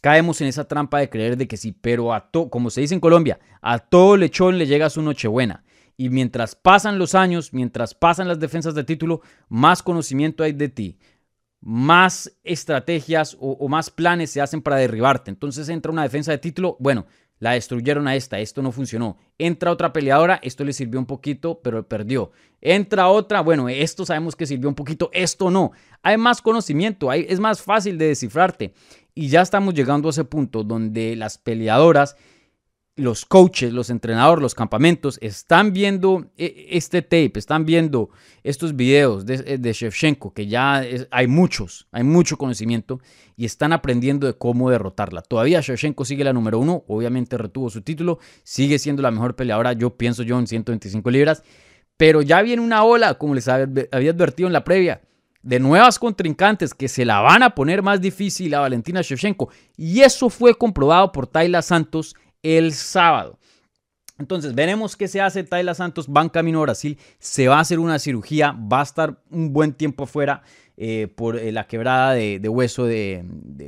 caemos en esa trampa de creer de que sí, pero a todo, como se dice en Colombia, a todo lechón le llega su nochebuena. Y mientras pasan los años, mientras pasan las defensas de título, más conocimiento hay de ti, más estrategias o, más planes se hacen para derribarte. Entonces entra una defensa de título, bueno, la destruyeron a esta, esto no funcionó. Entra otra peleadora, esto le sirvió un poquito, pero perdió. Entra otra, bueno, esto sabemos que sirvió un poquito, esto no. Hay más conocimiento, hay, es más fácil de descifrarte. Y ya estamos llegando a ese punto donde las peleadoras los coaches, los entrenadores, los campamentos están viendo eh, este tape, están viendo estos videos de, eh, de Shevchenko, que ya hay muchos, hay mucho conocimiento y están aprendiendo de cómo derrotarla. Todavía Shevchenko sigue la número uno, obviamente retuvo su título, sigue siendo la mejor peleadora, yo pienso yo, en 125 libras, pero ya viene una ola, como les había advertido en la previa, de nuevas contrincantes que se la van a poner más difícil a Valentina Shevchenko. Y eso fue comprobado por Tayla Santos el sábado. Entonces, veremos qué se hace. Tayla Santos va en camino a Brasil. Se va a hacer una cirugía. Va a estar un buen tiempo afuera eh, por eh, la quebrada de, hueso de,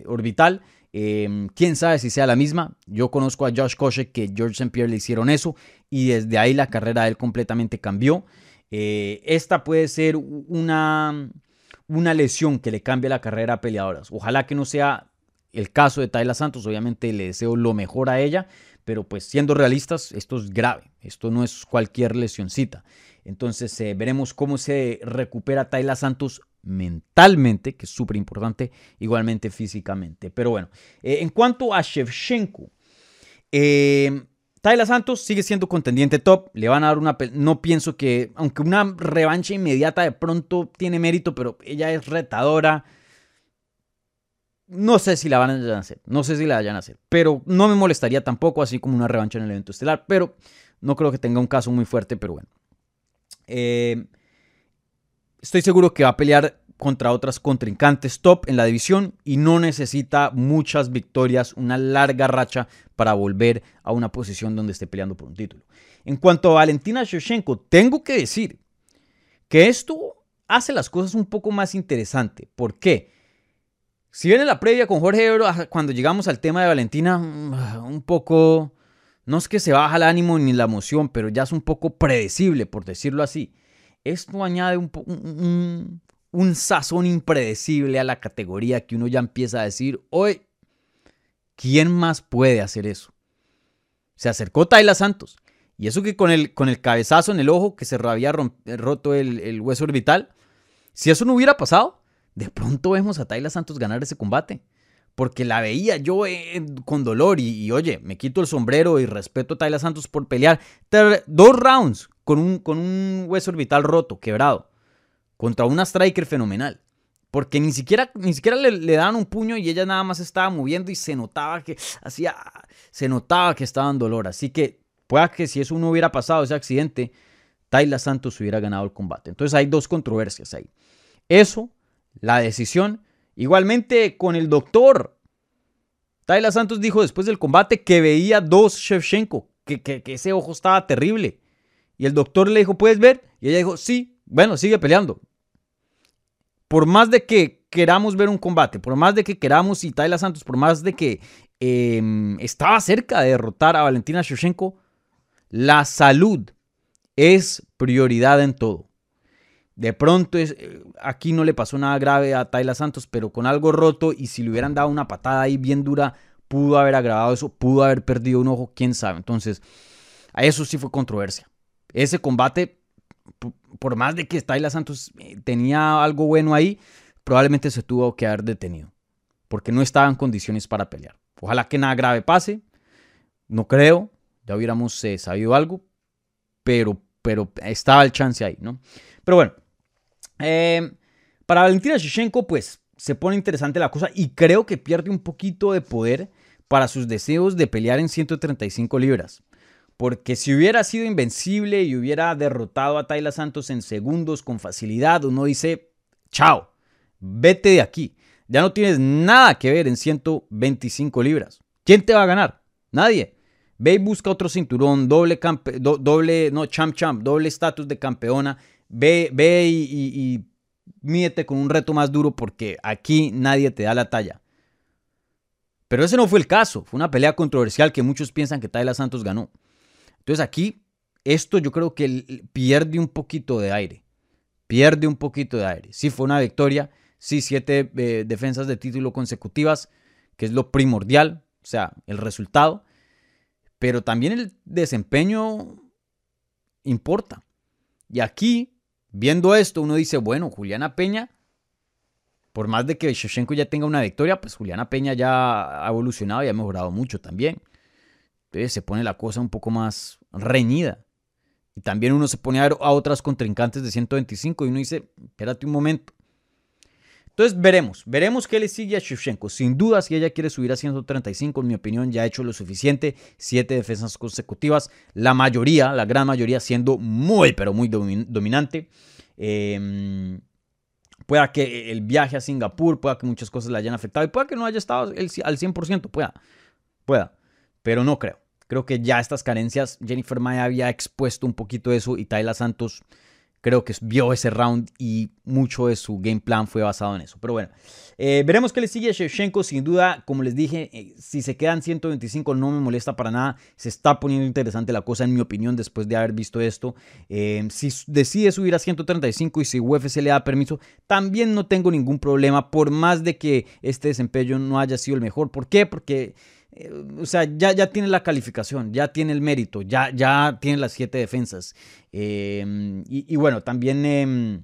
orbital. Em, quién sabe si sea la misma. Yo conozco a Josh Koscheck que George St. Pierre le hicieron eso y desde ahí la carrera de él completamente cambió. Eh, esta puede ser una, una lesión que le cambie la carrera a peleadoras. Ojalá que no sea el caso de Tayla Santos. Obviamente le deseo lo mejor a ella pero pues siendo realistas, esto es grave, esto no es cualquier lesioncita. Entonces eh, veremos cómo se recupera Tayla Santos mentalmente, que es súper importante, igualmente físicamente. Pero bueno, eh, en cuanto a Shevchenko, eh, Tayla Santos sigue siendo contendiente top, le van a dar una... No pienso que, aunque una revancha inmediata de pronto tiene mérito, pero ella es retadora, no sé si la van a hacer, no sé si la vayan a hacer, pero no me molestaría tampoco, así como una revancha en el evento estelar, pero no creo que tenga un caso muy fuerte, pero bueno. Eh, estoy seguro que va a pelear contra otras contrincantes top en la división y no necesita muchas victorias, una larga racha para volver a una posición donde esté peleando por un título. En cuanto a Valentina Shevchenko, tengo que decir que esto hace las cosas un poco más interesantes. ¿Por qué? Si viene la previa con Jorge Ebro, cuando llegamos al tema de Valentina, mm, un poco, no es que se baja el ánimo ni la emoción, pero ya es un poco predecible, por decirlo así. Esto añade un, un, sazón impredecible a la categoría que uno ya empieza a decir, hoy, ¿quién más puede hacer eso? Se acercó Tayla Santos. Y eso que con el, con el cabezazo en el ojo que se había roto el, el hueso orbital, si eso no hubiera pasado, de pronto vemos a Tayla Santos ganar ese combate. Porque la veía yo con dolor y, oye, me quito el sombrero y respeto a Tayla Santos por pelear dos rounds con un, con un hueso orbital roto, quebrado, contra una striker fenomenal. Porque ni siquiera, ni siquiera le, daban un puño y ella nada más estaba moviendo y se notaba que hacía, se notaba que estaba en dolor. Así que pueda que si eso no hubiera pasado, ese accidente, Tayla Santos hubiera ganado el combate. Entonces hay dos controversias ahí. Eso la decisión. Igualmente con el doctor. Tayla Santos dijo después del combate que veía dos Shevchenko, que, que, ese ojo estaba terrible. Y el doctor le dijo, ¿puedes ver? Y ella dijo, sí, bueno, sigue peleando. Por más de que queramos ver un combate, por más de que queramos y Tayla Santos, por más de que em, estaba cerca de derrotar a Valentina Shevchenko, la salud es prioridad en todo. De pronto es, eh, aquí no le pasó nada grave a Tayla Santos, pero con algo roto y si le hubieran dado una patada ahí bien dura, pudo haber agravado eso, pudo haber perdido un ojo, quién sabe. Entonces, a eso sí fue controversia. Ese combate, por más de que Tayla Santos eh, tenía algo bueno ahí, probablemente se tuvo que haber detenido, porque no estaba en condiciones para pelear. Ojalá que nada grave pase, no creo, ya hubiéramos eh, sabido algo, pero, pero estaba el chance ahí, ¿no? Pero bueno, eh, para Valentina Shevchenko, pues se pone interesante la cosa y creo que pierde un poquito de poder para sus deseos de pelear en 135 libras. Porque si hubiera sido invencible y hubiera derrotado a Tayla Santos en segundos con facilidad, uno dice, chao, vete de aquí. Ya no tienes nada que ver en 125 libras. ¿Quién te va a ganar? Nadie. Ve y busca otro cinturón, doble, doble no, champ champ, doble estatus de campeona. Ve, ve y, y, con un reto más duro porque aquí nadie te da la talla. Pero ese no fue el caso. Fue una pelea controversial que muchos piensan que Tayla Santos ganó. Entonces aquí, esto yo creo que pierde un poquito de aire. Pierde un poquito de aire. Sí fue una victoria. Sí, siete eh, defensas de título consecutivas, que es lo primordial. O sea, el resultado. Pero también el desempeño importa. Y aquí, viendo esto, uno dice, bueno, Juliana Peña, por más de que Shevchenko ya tenga una victoria, pues Juliana Peña ya ha evolucionado y ha mejorado mucho también. Entonces se pone la cosa un poco más reñida. Y también uno se pone a ver a otras contrincantes de 125 y uno dice, espérate un momento. Entonces veremos, veremos qué le sigue a Shevchenko. Sin duda, si ella quiere subir a 135, en mi opinión, ya ha hecho lo suficiente. Siete defensas consecutivas, la mayoría, la gran mayoría siendo muy, pero muy dominante. Eh, pueda que el viaje a Singapur, pueda que muchas cosas le hayan afectado y pueda que no haya estado al 100%, pueda, pueda, pero no creo. Creo que ya estas carencias, Jennifer Maya había expuesto un poquito eso y Tayla Santos creo que vio ese round y mucho de su game plan fue basado en eso. Pero bueno, eh, veremos qué le sigue a Shevchenko. Sin duda, como les dije, eh, si se quedan 125 no me molesta para nada. Se está poniendo interesante la cosa, en mi opinión, después de haber visto esto. Eh, si decide subir a 135 y si UFC le da permiso, también no tengo ningún problema, por más de que este desempeño no haya sido el mejor. ¿Por qué? Porque o sea, ya, ya tiene la calificación, ya tiene el mérito, ya, ya tiene las siete defensas. Em, y, bueno, también em,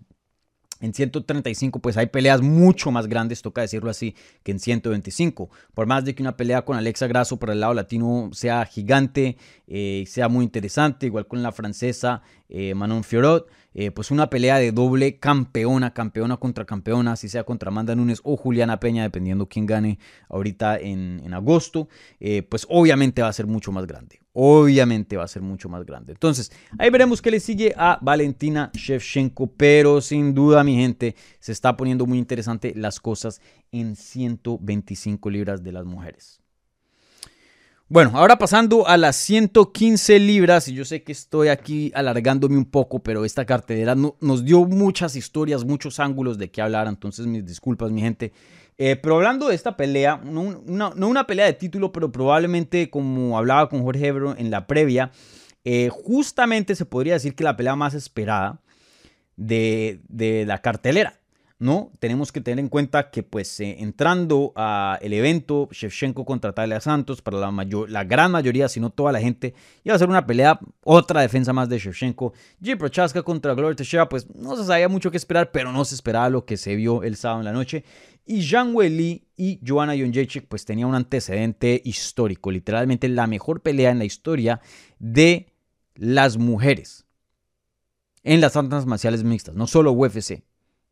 en 135 pues hay peleas mucho más grandes, toca decirlo así, que en 125. Por más de que una pelea con Alexa Grasso por el lado latino sea gigante, eh, sea muy interesante, igual con la francesa eh, Manon Fiorot. Eh, pues una pelea de doble campeona, campeona contra campeona, si sea contra Amanda Nunes o Juliana Peña, dependiendo quién gane ahorita en, agosto, eh, pues obviamente va a ser mucho más grande. Obviamente va a ser mucho más grande. Entonces, ahí veremos qué le sigue a Valentina Shevchenko, pero sin duda, mi gente, se está poniendo muy interesante las cosas en 125 libras de las mujeres. Bueno, ahora pasando a las 115 libras, y yo sé que estoy aquí alargándome un poco, pero esta cartelera nos dio muchas historias, muchos ángulos de qué hablar, entonces mis disculpas, mi gente. Eh, pero hablando de esta pelea, no una, pelea de título, pero probablemente como hablaba con Jorge Ebro en la previa, eh, justamente se podría decir que la pelea más esperada de, de la cartelera. ¿No? Tenemos que tener en cuenta que pues eh, entrando al evento Shevchenko contra Talia Santos, para la, mayor, la gran mayoría, si no toda la gente, iba a ser una pelea, otra defensa más de Shevchenko. G. Prochaska contra Gloria Teixeira, pues no se sabía mucho que esperar, pero no se esperaba lo que se vio el sábado en la noche. Y Zhang Weili y Joanna Jędrzejczyk pues tenía un antecedente histórico, literalmente la mejor pelea en la historia de las mujeres en las artes marciales mixtas, no solo UFC,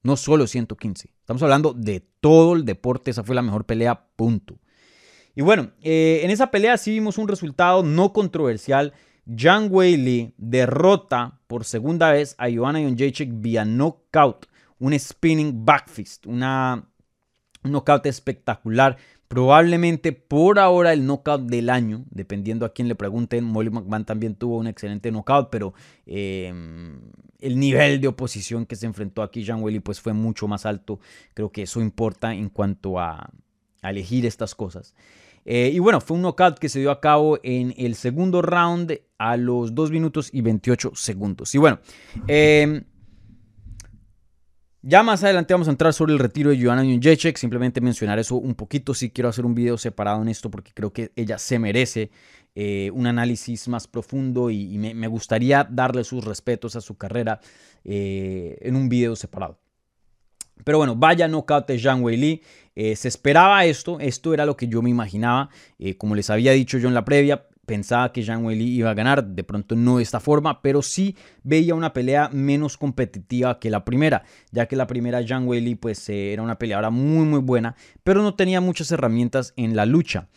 no solo 115. Estamos hablando de todo el deporte. Esa fue la mejor pelea, punto. Y bueno, eh, en esa pelea sí vimos un resultado no controversial. Jan Whaley derrota por segunda vez a Joanna Jędrzejczyk vía knockout. Un spinning backfist. Un knockout espectacular Probablemente por ahora el knockout del año, dependiendo a quién le pregunten. Molly McMahon también tuvo un excelente knockout, pero em, el nivel de oposición que se enfrentó aquí Jean Welly pues fue mucho más alto. Creo que eso importa en cuanto a, elegir estas cosas. Eh, y bueno, fue un knockout que se dio a cabo en el segundo round a los 2 minutos y 28 segundos. Y bueno, eh, ya más adelante vamos a entrar sobre el retiro de Joanna Jędrzejczyk, simplemente mencionar eso un poquito, si quiero hacer un video separado en esto porque creo que ella se merece eh, un análisis más profundo y, me, gustaría darle sus respetos a su carrera eh, en un video separado. Pero bueno, vaya knockout de Zhang Weili. Eh, se esperaba esto, esto era lo que yo me imaginaba. como les había dicho yo en la previa, pensaba que Jean Weili iba a ganar, de pronto no de esta forma, pero sí veía una pelea menos competitiva que la primera, ya que la primera Jean Weili pues eh, era una peleadora muy muy buena, pero no tenía muchas herramientas en la lucha.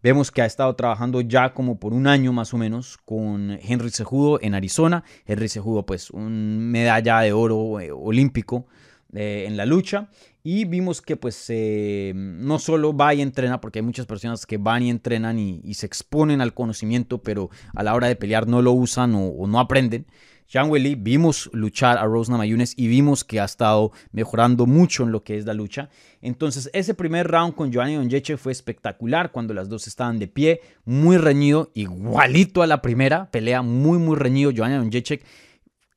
Vemos que ha estado trabajando ya como por un año más o menos con Henry Cejudo en Arizona. Henry Cejudo pues un medalla de oro eh, olímpico eh, en la lucha y vimos que pues eh, no solo va y entrena, porque hay muchas personas que van y entrenan y, se exponen al conocimiento, pero a la hora de pelear no lo usan o, no aprenden. Jean Weili vimos luchar a Rose Namajunas y vimos que ha estado mejorando mucho en lo que es la lucha. Entonces, ese primer round con Joanny Onyeche fue espectacular cuando las dos estaban de pie, muy reñido, igualito a la primera pelea, muy, muy reñido. Joanny Onyeche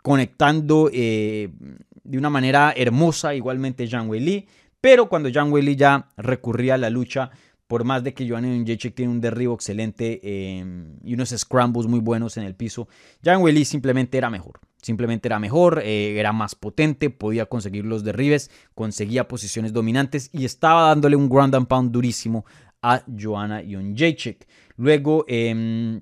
conectando eh, de una manera hermosa, igualmente Zhang Weili, pero cuando Zhang Weili ya recurría a la lucha, por más de que Joanna Jacek tiene un derribo excelente em, y unos scrambles muy buenos en el piso, Zhang Weili simplemente era mejor. Simplemente era mejor, eh, era más potente, podía conseguir los derribes, conseguía posiciones dominantes y estaba dándole un ground and pound durísimo a Joanna Jacek. Luego, eh,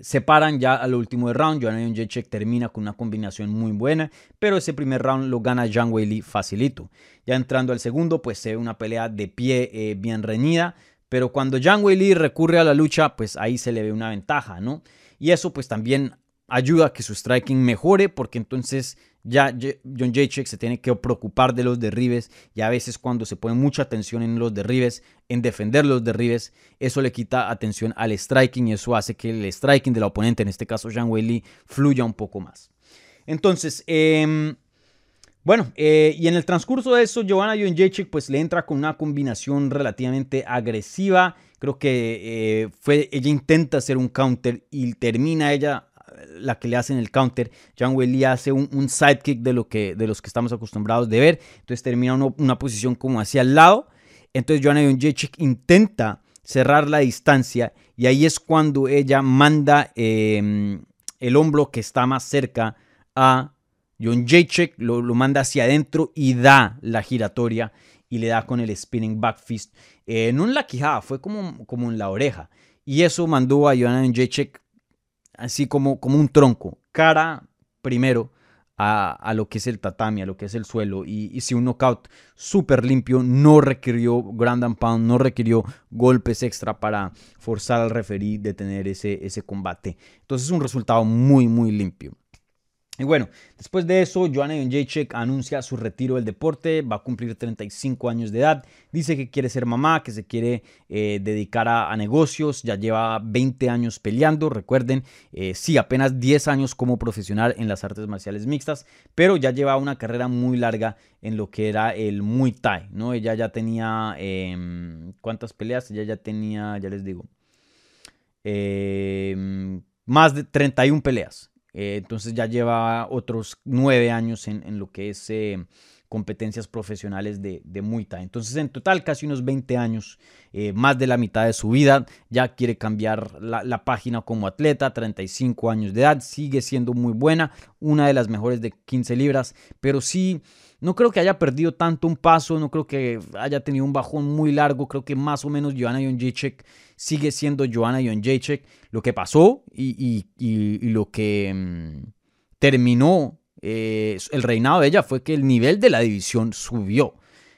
Separan ya al último round. Joanna Jędrzejczyk termina con una combinación muy buena, pero ese primer round lo gana Zhang Weili facilito. Ya entrando al segundo, pues se ve una pelea de pie eh, bien reñida, pero cuando Zhang Weili recurre a la lucha, pues ahí se le ve una ventaja, ¿no? Y eso pues también ayuda a que su striking mejore, porque entonces ya John Jacek se tiene que preocupar de los derribes y a veces cuando se pone mucha atención en los derribes, en defender los derribes, eso le quita atención al striking y eso hace que el striking del oponente, en este caso Zhang Weili, fluya un poco más. Entonces, em, bueno, eh, y en el transcurso de eso, Joanna Jacek pues le entra con una combinación relativamente agresiva. Creo que eh, fue, ella intenta hacer un counter y termina ella la que le hacen el counter. John Weili hace un, sidekick de, lo que, de los que estamos acostumbrados de ver. Entonces termina una posición como hacia el lado. Entonces Joanna Jędrzejczyk intenta cerrar la distancia y ahí es cuando ella manda em, el hombro que está más cerca a John lo, manda hacia adentro y da la giratoria y le da con el spinning back fist. Eh, no en la quijada, fue como, como en la oreja. Y eso mandó a Joanna Jacek así como, como un tronco, cara primero a, lo que es el tatami, a lo que es el suelo. Y, si un knockout súper limpio, no requirió grand and pound, no requirió golpes extra para forzar al referee de tener ese, ese combate. Entonces es un resultado muy, muy limpio. Y bueno, después de eso, Joanna Jędrzejczyk anuncia su retiro del deporte, va a cumplir 35 años de edad, dice que quiere ser mamá, que se quiere eh, dedicar a, negocios, ya lleva 20 años peleando, recuerden, eh, sí, apenas 10 años como profesional en las artes marciales mixtas, pero ya lleva una carrera muy larga en lo que era el Muay Thai, ¿no? Ella ya tenía, em, ¿cuántas peleas? Ella ya tenía, ya les digo, em, más de 31 peleas. Eh, entonces ya lleva otros nueve años en, lo que es eh, competencias profesionales de, de. Entonces en total casi unos 20 años, eh, más de la mitad de su vida, ya quiere cambiar la, la, página como atleta, 35 años de edad, sigue siendo muy buena, una de las mejores de 15 libras, pero sí no creo que haya perdido tanto un paso, no creo que haya tenido un bajón muy largo, creo que más o menos Joanna Jędrzejczyk sigue siendo Joanna Jędrzejczyk. Lo que pasó y, lo que mm, terminó eh, el reinado de ella fue que el nivel de la división subió.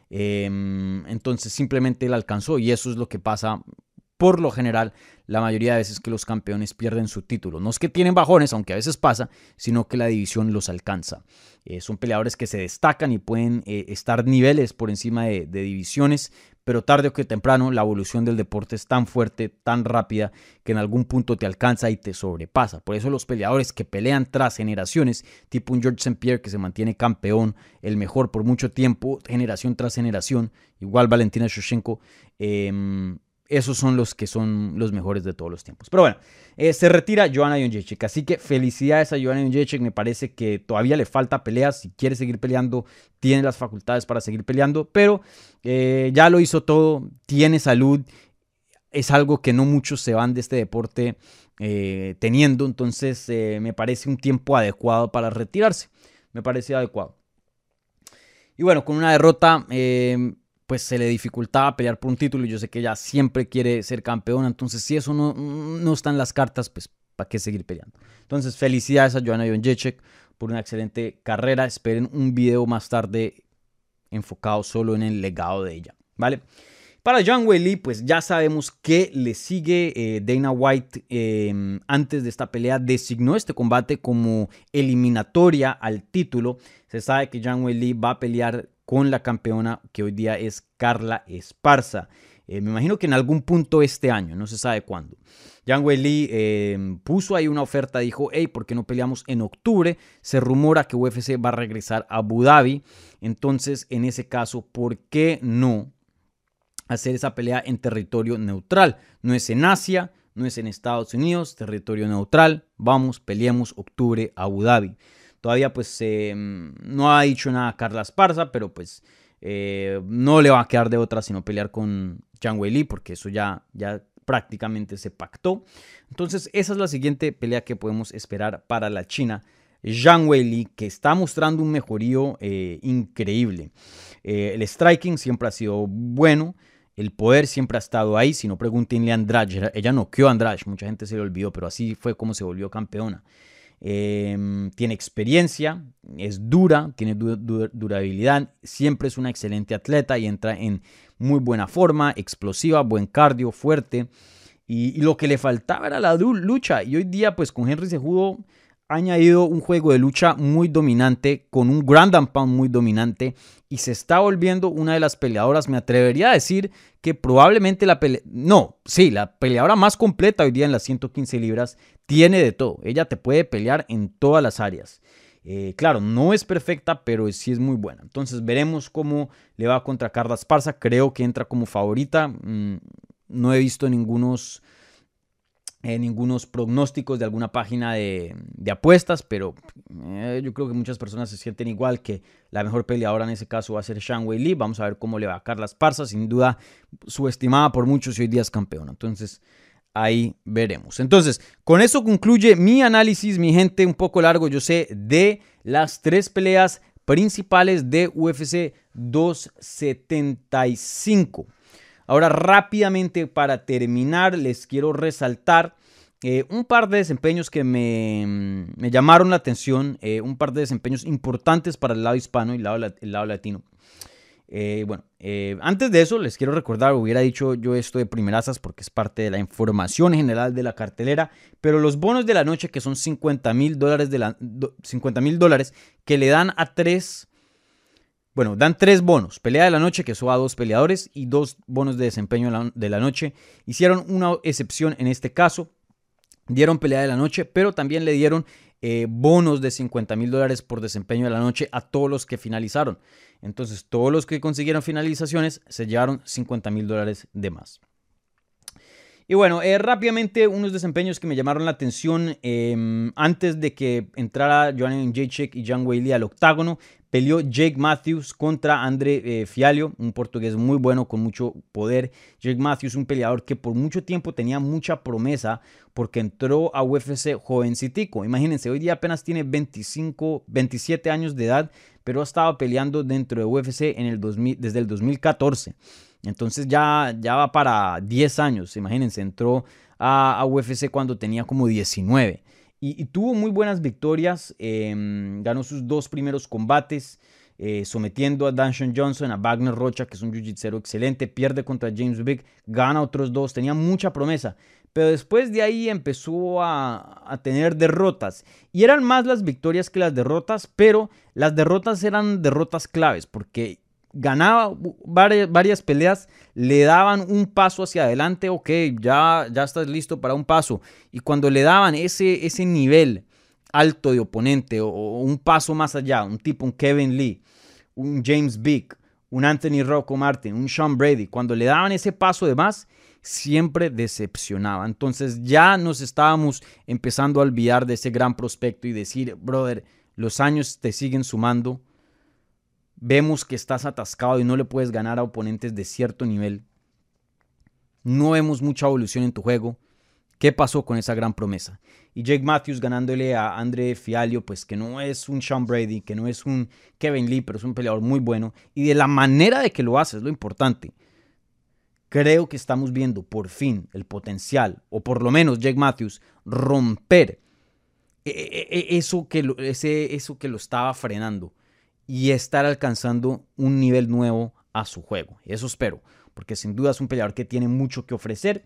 Em, entonces simplemente la alcanzó y eso es lo que pasa por lo general la mayoría de veces que los campeones pierden su título. No es que tienen bajones, aunque a veces pasa, sino que la división los alcanza. Eh, son peleadores que se destacan y pueden eh, estar niveles por encima de, divisiones, pero tarde o que temprano la evolución del deporte es tan fuerte, tan rápida, que en algún punto te alcanza y te sobrepasa. Por eso los peleadores que pelean tras generaciones, tipo un George St. Pierre que se mantiene campeón, el mejor por mucho tiempo, generación tras generación, igual Valentina Shoshenko, eh, esos son los que son los mejores de todos los tiempos. Pero bueno, eh, se retira Joanna Jędrzejczyk. Así que felicidades a Joanna Jędrzejczyk. Me parece que todavía le falta peleas. Si quiere seguir peleando, tiene las facultades para seguir peleando. Pero eh, ya lo hizo todo. Tiene salud. Es algo que no muchos se van de este deporte eh, teniendo. Entonces me parece un tiempo adecuado para retirarse. Me parece adecuado. Y bueno, con una derrota pues se le dificultaba pelear por un título y yo sé que ella siempre quiere ser campeona, entonces si eso no, no está en las cartas, pues ¿para qué seguir peleando? Entonces felicidades a Joanna Jędrzejczyk por una excelente carrera, esperen un video más tarde enfocado solo en el legado de ella, ¿vale? Para John Lee, pues ya sabemos que le sigue eh, Dana White em, antes de esta pelea designó este combate como eliminatoria al título. Se sabe que John Lee va a pelear con la campeona que hoy día es Carla Esparza. Eh, me imagino que en algún punto este año, no se sabe cuándo. Yang Wei Li em, puso ahí una oferta, dijo, hey, ¿por qué no peleamos en octubre? Se rumora que UFC va a regresar a Abu Dhabi. Entonces, en ese caso, ¿por qué no hacer esa pelea en territorio neutral? No es en Asia, no es en Estados Unidos, territorio neutral. Vamos, peleemos octubre Abu Dhabi. Todavía pues em, no ha dicho nada Carla Esparza, pero pues eh, no le va a quedar de otra sino pelear con Zhang Weili porque eso ya, ya prácticamente se pactó. Entonces esa es la siguiente pelea que podemos esperar para la China. Zhang Weili que está mostrando un mejorío eh, increíble. Eh, el striking siempre ha sido bueno. El poder siempre ha estado ahí. Si no, pregúntenle a Andrade. Ella noqueó a Andrade. Mucha gente se le olvidó, pero así fue como se volvió campeona. Em, tiene experiencia, es dura, tiene durabilidad, siempre es una excelente atleta y entra en muy buena forma, explosiva, buen cardio, fuerte. Y, lo que le faltaba era la lucha. Y hoy día, pues con Henry Sejudo ha añadido un juego de lucha muy dominante, con un Grand Pound muy dominante, y se está volviendo una de las peleadoras, me atrevería a decir que probablemente la pelea, no, sí, la peleadora más completa hoy día en las 115 libras, tiene de todo, ella te puede pelear en todas las áreas. Eh, claro, no es perfecta, pero sí es muy buena. Entonces veremos cómo le va contra Carla Esparza. Creo que entra como favorita. Mm, no he visto ningunos eh, ningunos pronósticos de alguna página de, apuestas, pero eh, yo creo que muchas personas se sienten igual que la mejor peleadora en ese caso va a ser Shang Wei Li. Vamos a ver cómo le va a Carla Esparza, sin duda subestimada por muchos y hoy día es campeona. Entonces, ahí veremos. Entonces, con eso concluye mi análisis, mi gente, un poco largo, yo sé, de las tres peleas principales de UFC 275. Ahora rápidamente para terminar les quiero resaltar eh, un par de desempeños que me, llamaron la atención, eh, un par de desempeños importantes para el lado hispano y el lado, el lado latino. Eh, bueno, antes de eso les quiero recordar, hubiera dicho yo esto de primerazas porque es parte de la información general de la cartelera, pero los bonos de la noche que son 50 mil dólares que le dan a tres bueno, dan tres bonos. Pelea de la noche, que son a dos peleadores, y dos bonos de desempeño de la noche. Hicieron una excepción en este caso. Dieron pelea de la noche, pero también le dieron eh, bonos de 50 mil dólares por desempeño de la noche a todos los que finalizaron. Entonces, todos los que consiguieron finalizaciones se llevaron 50 mil dólares de más. Y bueno, eh, rápidamente unos desempeños que me llamaron la atención em, antes de que entrara Joanne Jacek y John Whaley al octágono. Peleó Jake Matthews contra André eh, Fialio, un portugués muy bueno con mucho poder. Jake Matthews, un peleador que por mucho tiempo tenía mucha promesa porque entró a UFC jovencitico. Imagínense, hoy día apenas tiene 25, 27 años de edad, pero ha estado peleando dentro de UFC en el 2000, desde el 2014. Entonces ya, ya va para 10 años, imagínense, entró a, UFC cuando tenía como 19. Y, tuvo muy buenas victorias, em, ganó sus dos primeros combates, eh, sometiendo a Danshon Johnson, a Wagner Rocha, que es un jiu-jitsu excelente, pierde contra James Big, gana otros dos, tenía mucha promesa. Pero después de ahí empezó a, tener derrotas. Y eran más las victorias que las derrotas, pero las derrotas eran derrotas claves, porque ganaba varias, peleas, le daban un paso hacia adelante, ok, ya, ya estás listo para un paso. Y cuando le daban ese, ese nivel alto de oponente o, un paso más allá, un tipo, un Kevin Lee, un James Vick, un Anthony Rocco Martin, un Sean Brady, cuando le daban ese paso de más, siempre decepcionaba. Entonces ya nos estábamos empezando a olvidar de ese gran prospecto y decir, brother, los años te siguen sumando. Vemos que estás atascado y no le puedes ganar a oponentes de cierto nivel. No vemos mucha evolución en tu juego. ¿Qué pasó con esa gran promesa? Y Jake Matthews ganándole a Andre Fialio, pues que no es un Sean Brady, que no es un Kevin Lee, pero es un peleador muy bueno. Y de la manera de que lo hace es lo importante. Creo que estamos viendo por fin el potencial, o por lo menos Jake Matthews, romper e, e, e, eso que ese, eso que lo estaba frenando y estar alcanzando un nivel nuevo a su juego. Eso espero, porque sin duda es un peleador que tiene mucho que ofrecer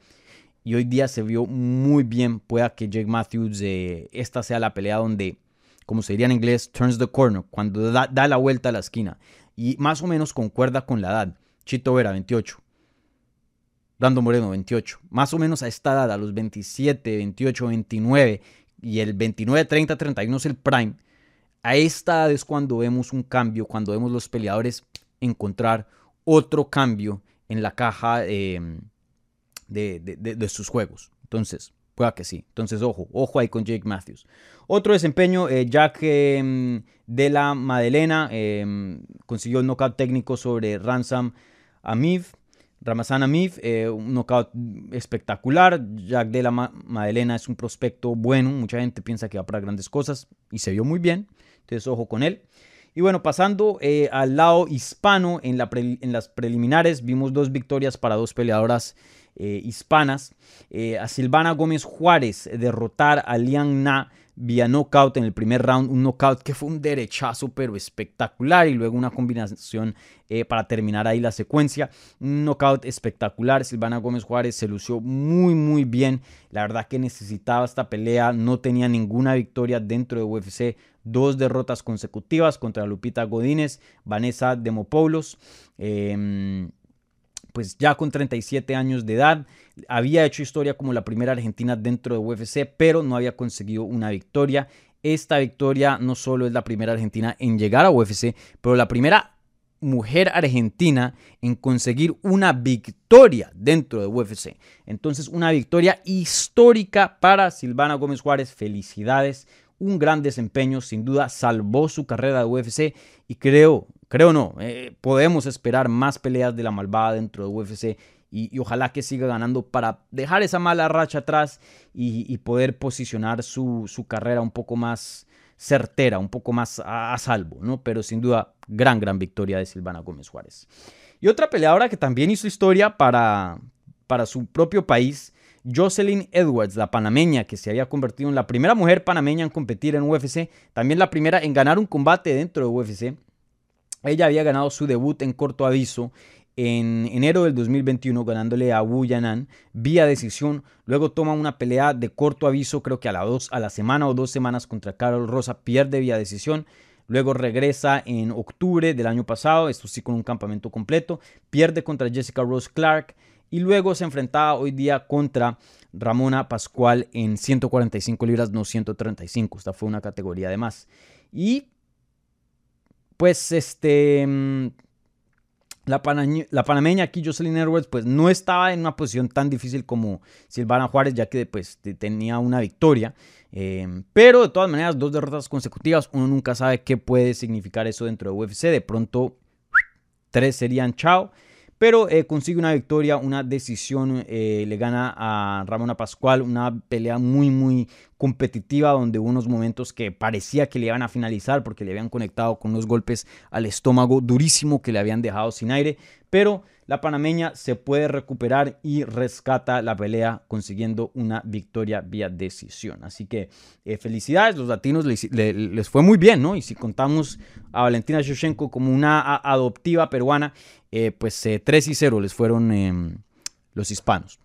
y hoy día se vio muy bien. Pueda que Jake Matthews, eh, esta sea la pelea donde, como se diría en inglés, turns the corner, cuando da, da la vuelta a la esquina y más o menos concuerda con la edad. Chito Vera, 28. Brando Moreno, 28. Más o menos a esta edad, a los 27, 28, 29 y el 29, 30, 31 es el prime. A esta edad es cuando vemos un cambio, cuando vemos los peleadores encontrar otro cambio en la caja em, de, sus juegos. Entonces, pueda que sí. Entonces, ojo, ojo ahí con Jake Matthews. Otro desempeño, eh, Jack em, de la Madelena em, consiguió el knockout técnico sobre Ransom Amiv. Ramazan Amif, eh, un knockout espectacular. Jack de la Madelena es un prospecto bueno. Mucha gente piensa que va para grandes cosas y se vio muy bien. Entonces, ojo con él. Y bueno, pasando eh, al lado hispano, en, las preliminares vimos dos victorias para dos peleadoras eh, hispanas. a Silvana Gómez Juárez derrotar a Lian Na vía knockout en el primer round, un knockout que fue un derechazo pero espectacular y luego una combinación eh, para terminar ahí la secuencia, un knockout espectacular, Silvana Gómez Juárez se lució muy muy bien, la verdad que necesitaba esta pelea, no tenía ninguna victoria dentro de UFC, dos derrotas consecutivas contra Lupita Godínez, Vanessa Demopoulos, eh, pues ya con 37 años de edad, había hecho historia como la primera argentina dentro de UFC, pero no había conseguido una victoria. Esta victoria no solo es la primera argentina en llegar a UFC, pero la primera mujer argentina en conseguir una victoria dentro de UFC. Entonces, una victoria histórica para Silvana Gómez Juárez. Felicidades, un gran desempeño, sin duda salvó su carrera de UFC y creo creo no, eh, podemos esperar más peleas de la malvada dentro de UFC y, ojalá que siga ganando para dejar esa mala racha atrás y, poder posicionar su, carrera un poco más certera, un poco más a, salvo, ¿no? Pero sin duda, gran, gran victoria de Silvana Gómez Juárez. Y otra peleadora que también hizo historia para, para su propio país, Jocelyn Edwards, la panameña, que se había convertido en la primera mujer panameña en competir en UFC, también la primera en ganar un combate dentro de UFC. Ella había ganado su debut en corto aviso en enero del 2021 ganándole a Wu Yanan vía decisión. Luego toma una pelea de corto aviso, creo que a la, dos, a la semana o dos semanas contra Carol Rosa, pierde vía decisión. Luego regresa en octubre del año pasado, esto sí con un campamento completo, pierde contra Jessica Rose Clark y luego se enfrentaba hoy día contra Ramona Pascual en 145 libras, no 135. Esta fue una categoría de más. Y pues este... Mm, la, la, panameña aquí, Jocelyn Edwards, pues no estaba en una posición tan difícil como Silvana Juárez, ya que pues tenía una victoria. Em, pero de todas maneras, dos derrotas consecutivas, uno nunca sabe qué puede significar eso dentro de UFC. De pronto, tres serían chao pero eh, consigue una victoria, una decisión, eh, le gana a Ramona Pascual, una pelea muy, muy competitiva, donde hubo unos momentos que parecía que le iban a finalizar porque le habían conectado con unos golpes al estómago durísimo que le habían dejado sin aire, pero la panameña se puede recuperar y rescata la pelea consiguiendo una victoria vía decisión. Así que eh, felicidades, los latinos les, fue muy bien, ¿no? Y si contamos a Valentina Shoshenko como una adoptiva peruana, eh, pues 3 eh, y 0 les fueron em, los hispanos.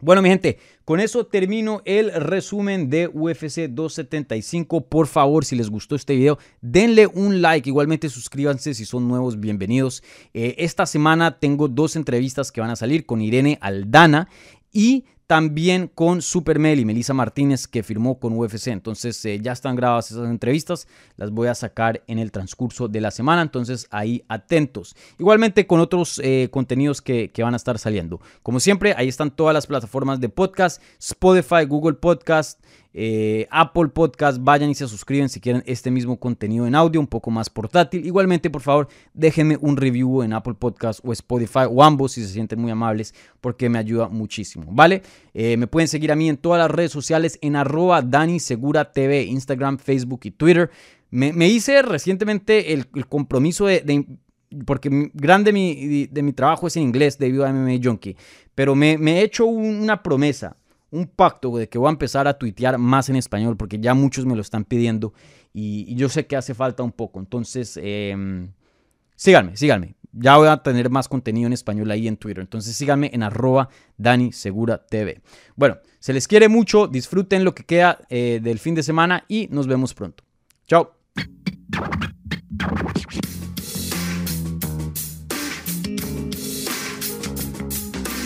Bueno, mi gente, con eso termino el resumen de UFC 275. Por favor, si les gustó este video, denle un like. Igualmente, suscríbanse si son nuevos, bienvenidos. Eh, esta semana tengo dos entrevistas que van a salir con Irene Aldana y también con Super Mel y Melissa Martínez que firmó con UFC. Entonces eh, ya están grabadas esas entrevistas, las voy a sacar en el transcurso de la semana, entonces ahí atentos. Igualmente con otros eh, contenidos que, que, van a estar saliendo. Como siempre, ahí están todas las plataformas de podcast, Spotify, Google Podcast, eh, Apple Podcast, vayan y se suscriben si quieren este mismo contenido en audio, un poco más portátil. Igualmente, por favor, déjenme un review en Apple Podcast o Spotify o ambos si se sienten muy amables, porque me ayuda muchísimo, ¿vale? Eh, me pueden seguir a mí en todas las redes sociales en arroba Dani Segura TV, Instagram, Facebook y Twitter. Me, hice recientemente el, compromiso de, porque grande mi, de mi trabajo es en inglés debido a MMA Junkie, pero me, he hecho una promesa un pacto de que voy a empezar a tuitear más en español porque ya muchos me lo están pidiendo y, yo sé que hace falta un poco. Entonces, eh, síganme, síganme. Ya voy a tener más contenido en español ahí en Twitter. Entonces síganme en arroba Dani Segura TV. Bueno, se les quiere mucho, disfruten lo que queda eh, del fin de semana y nos vemos pronto. Chao.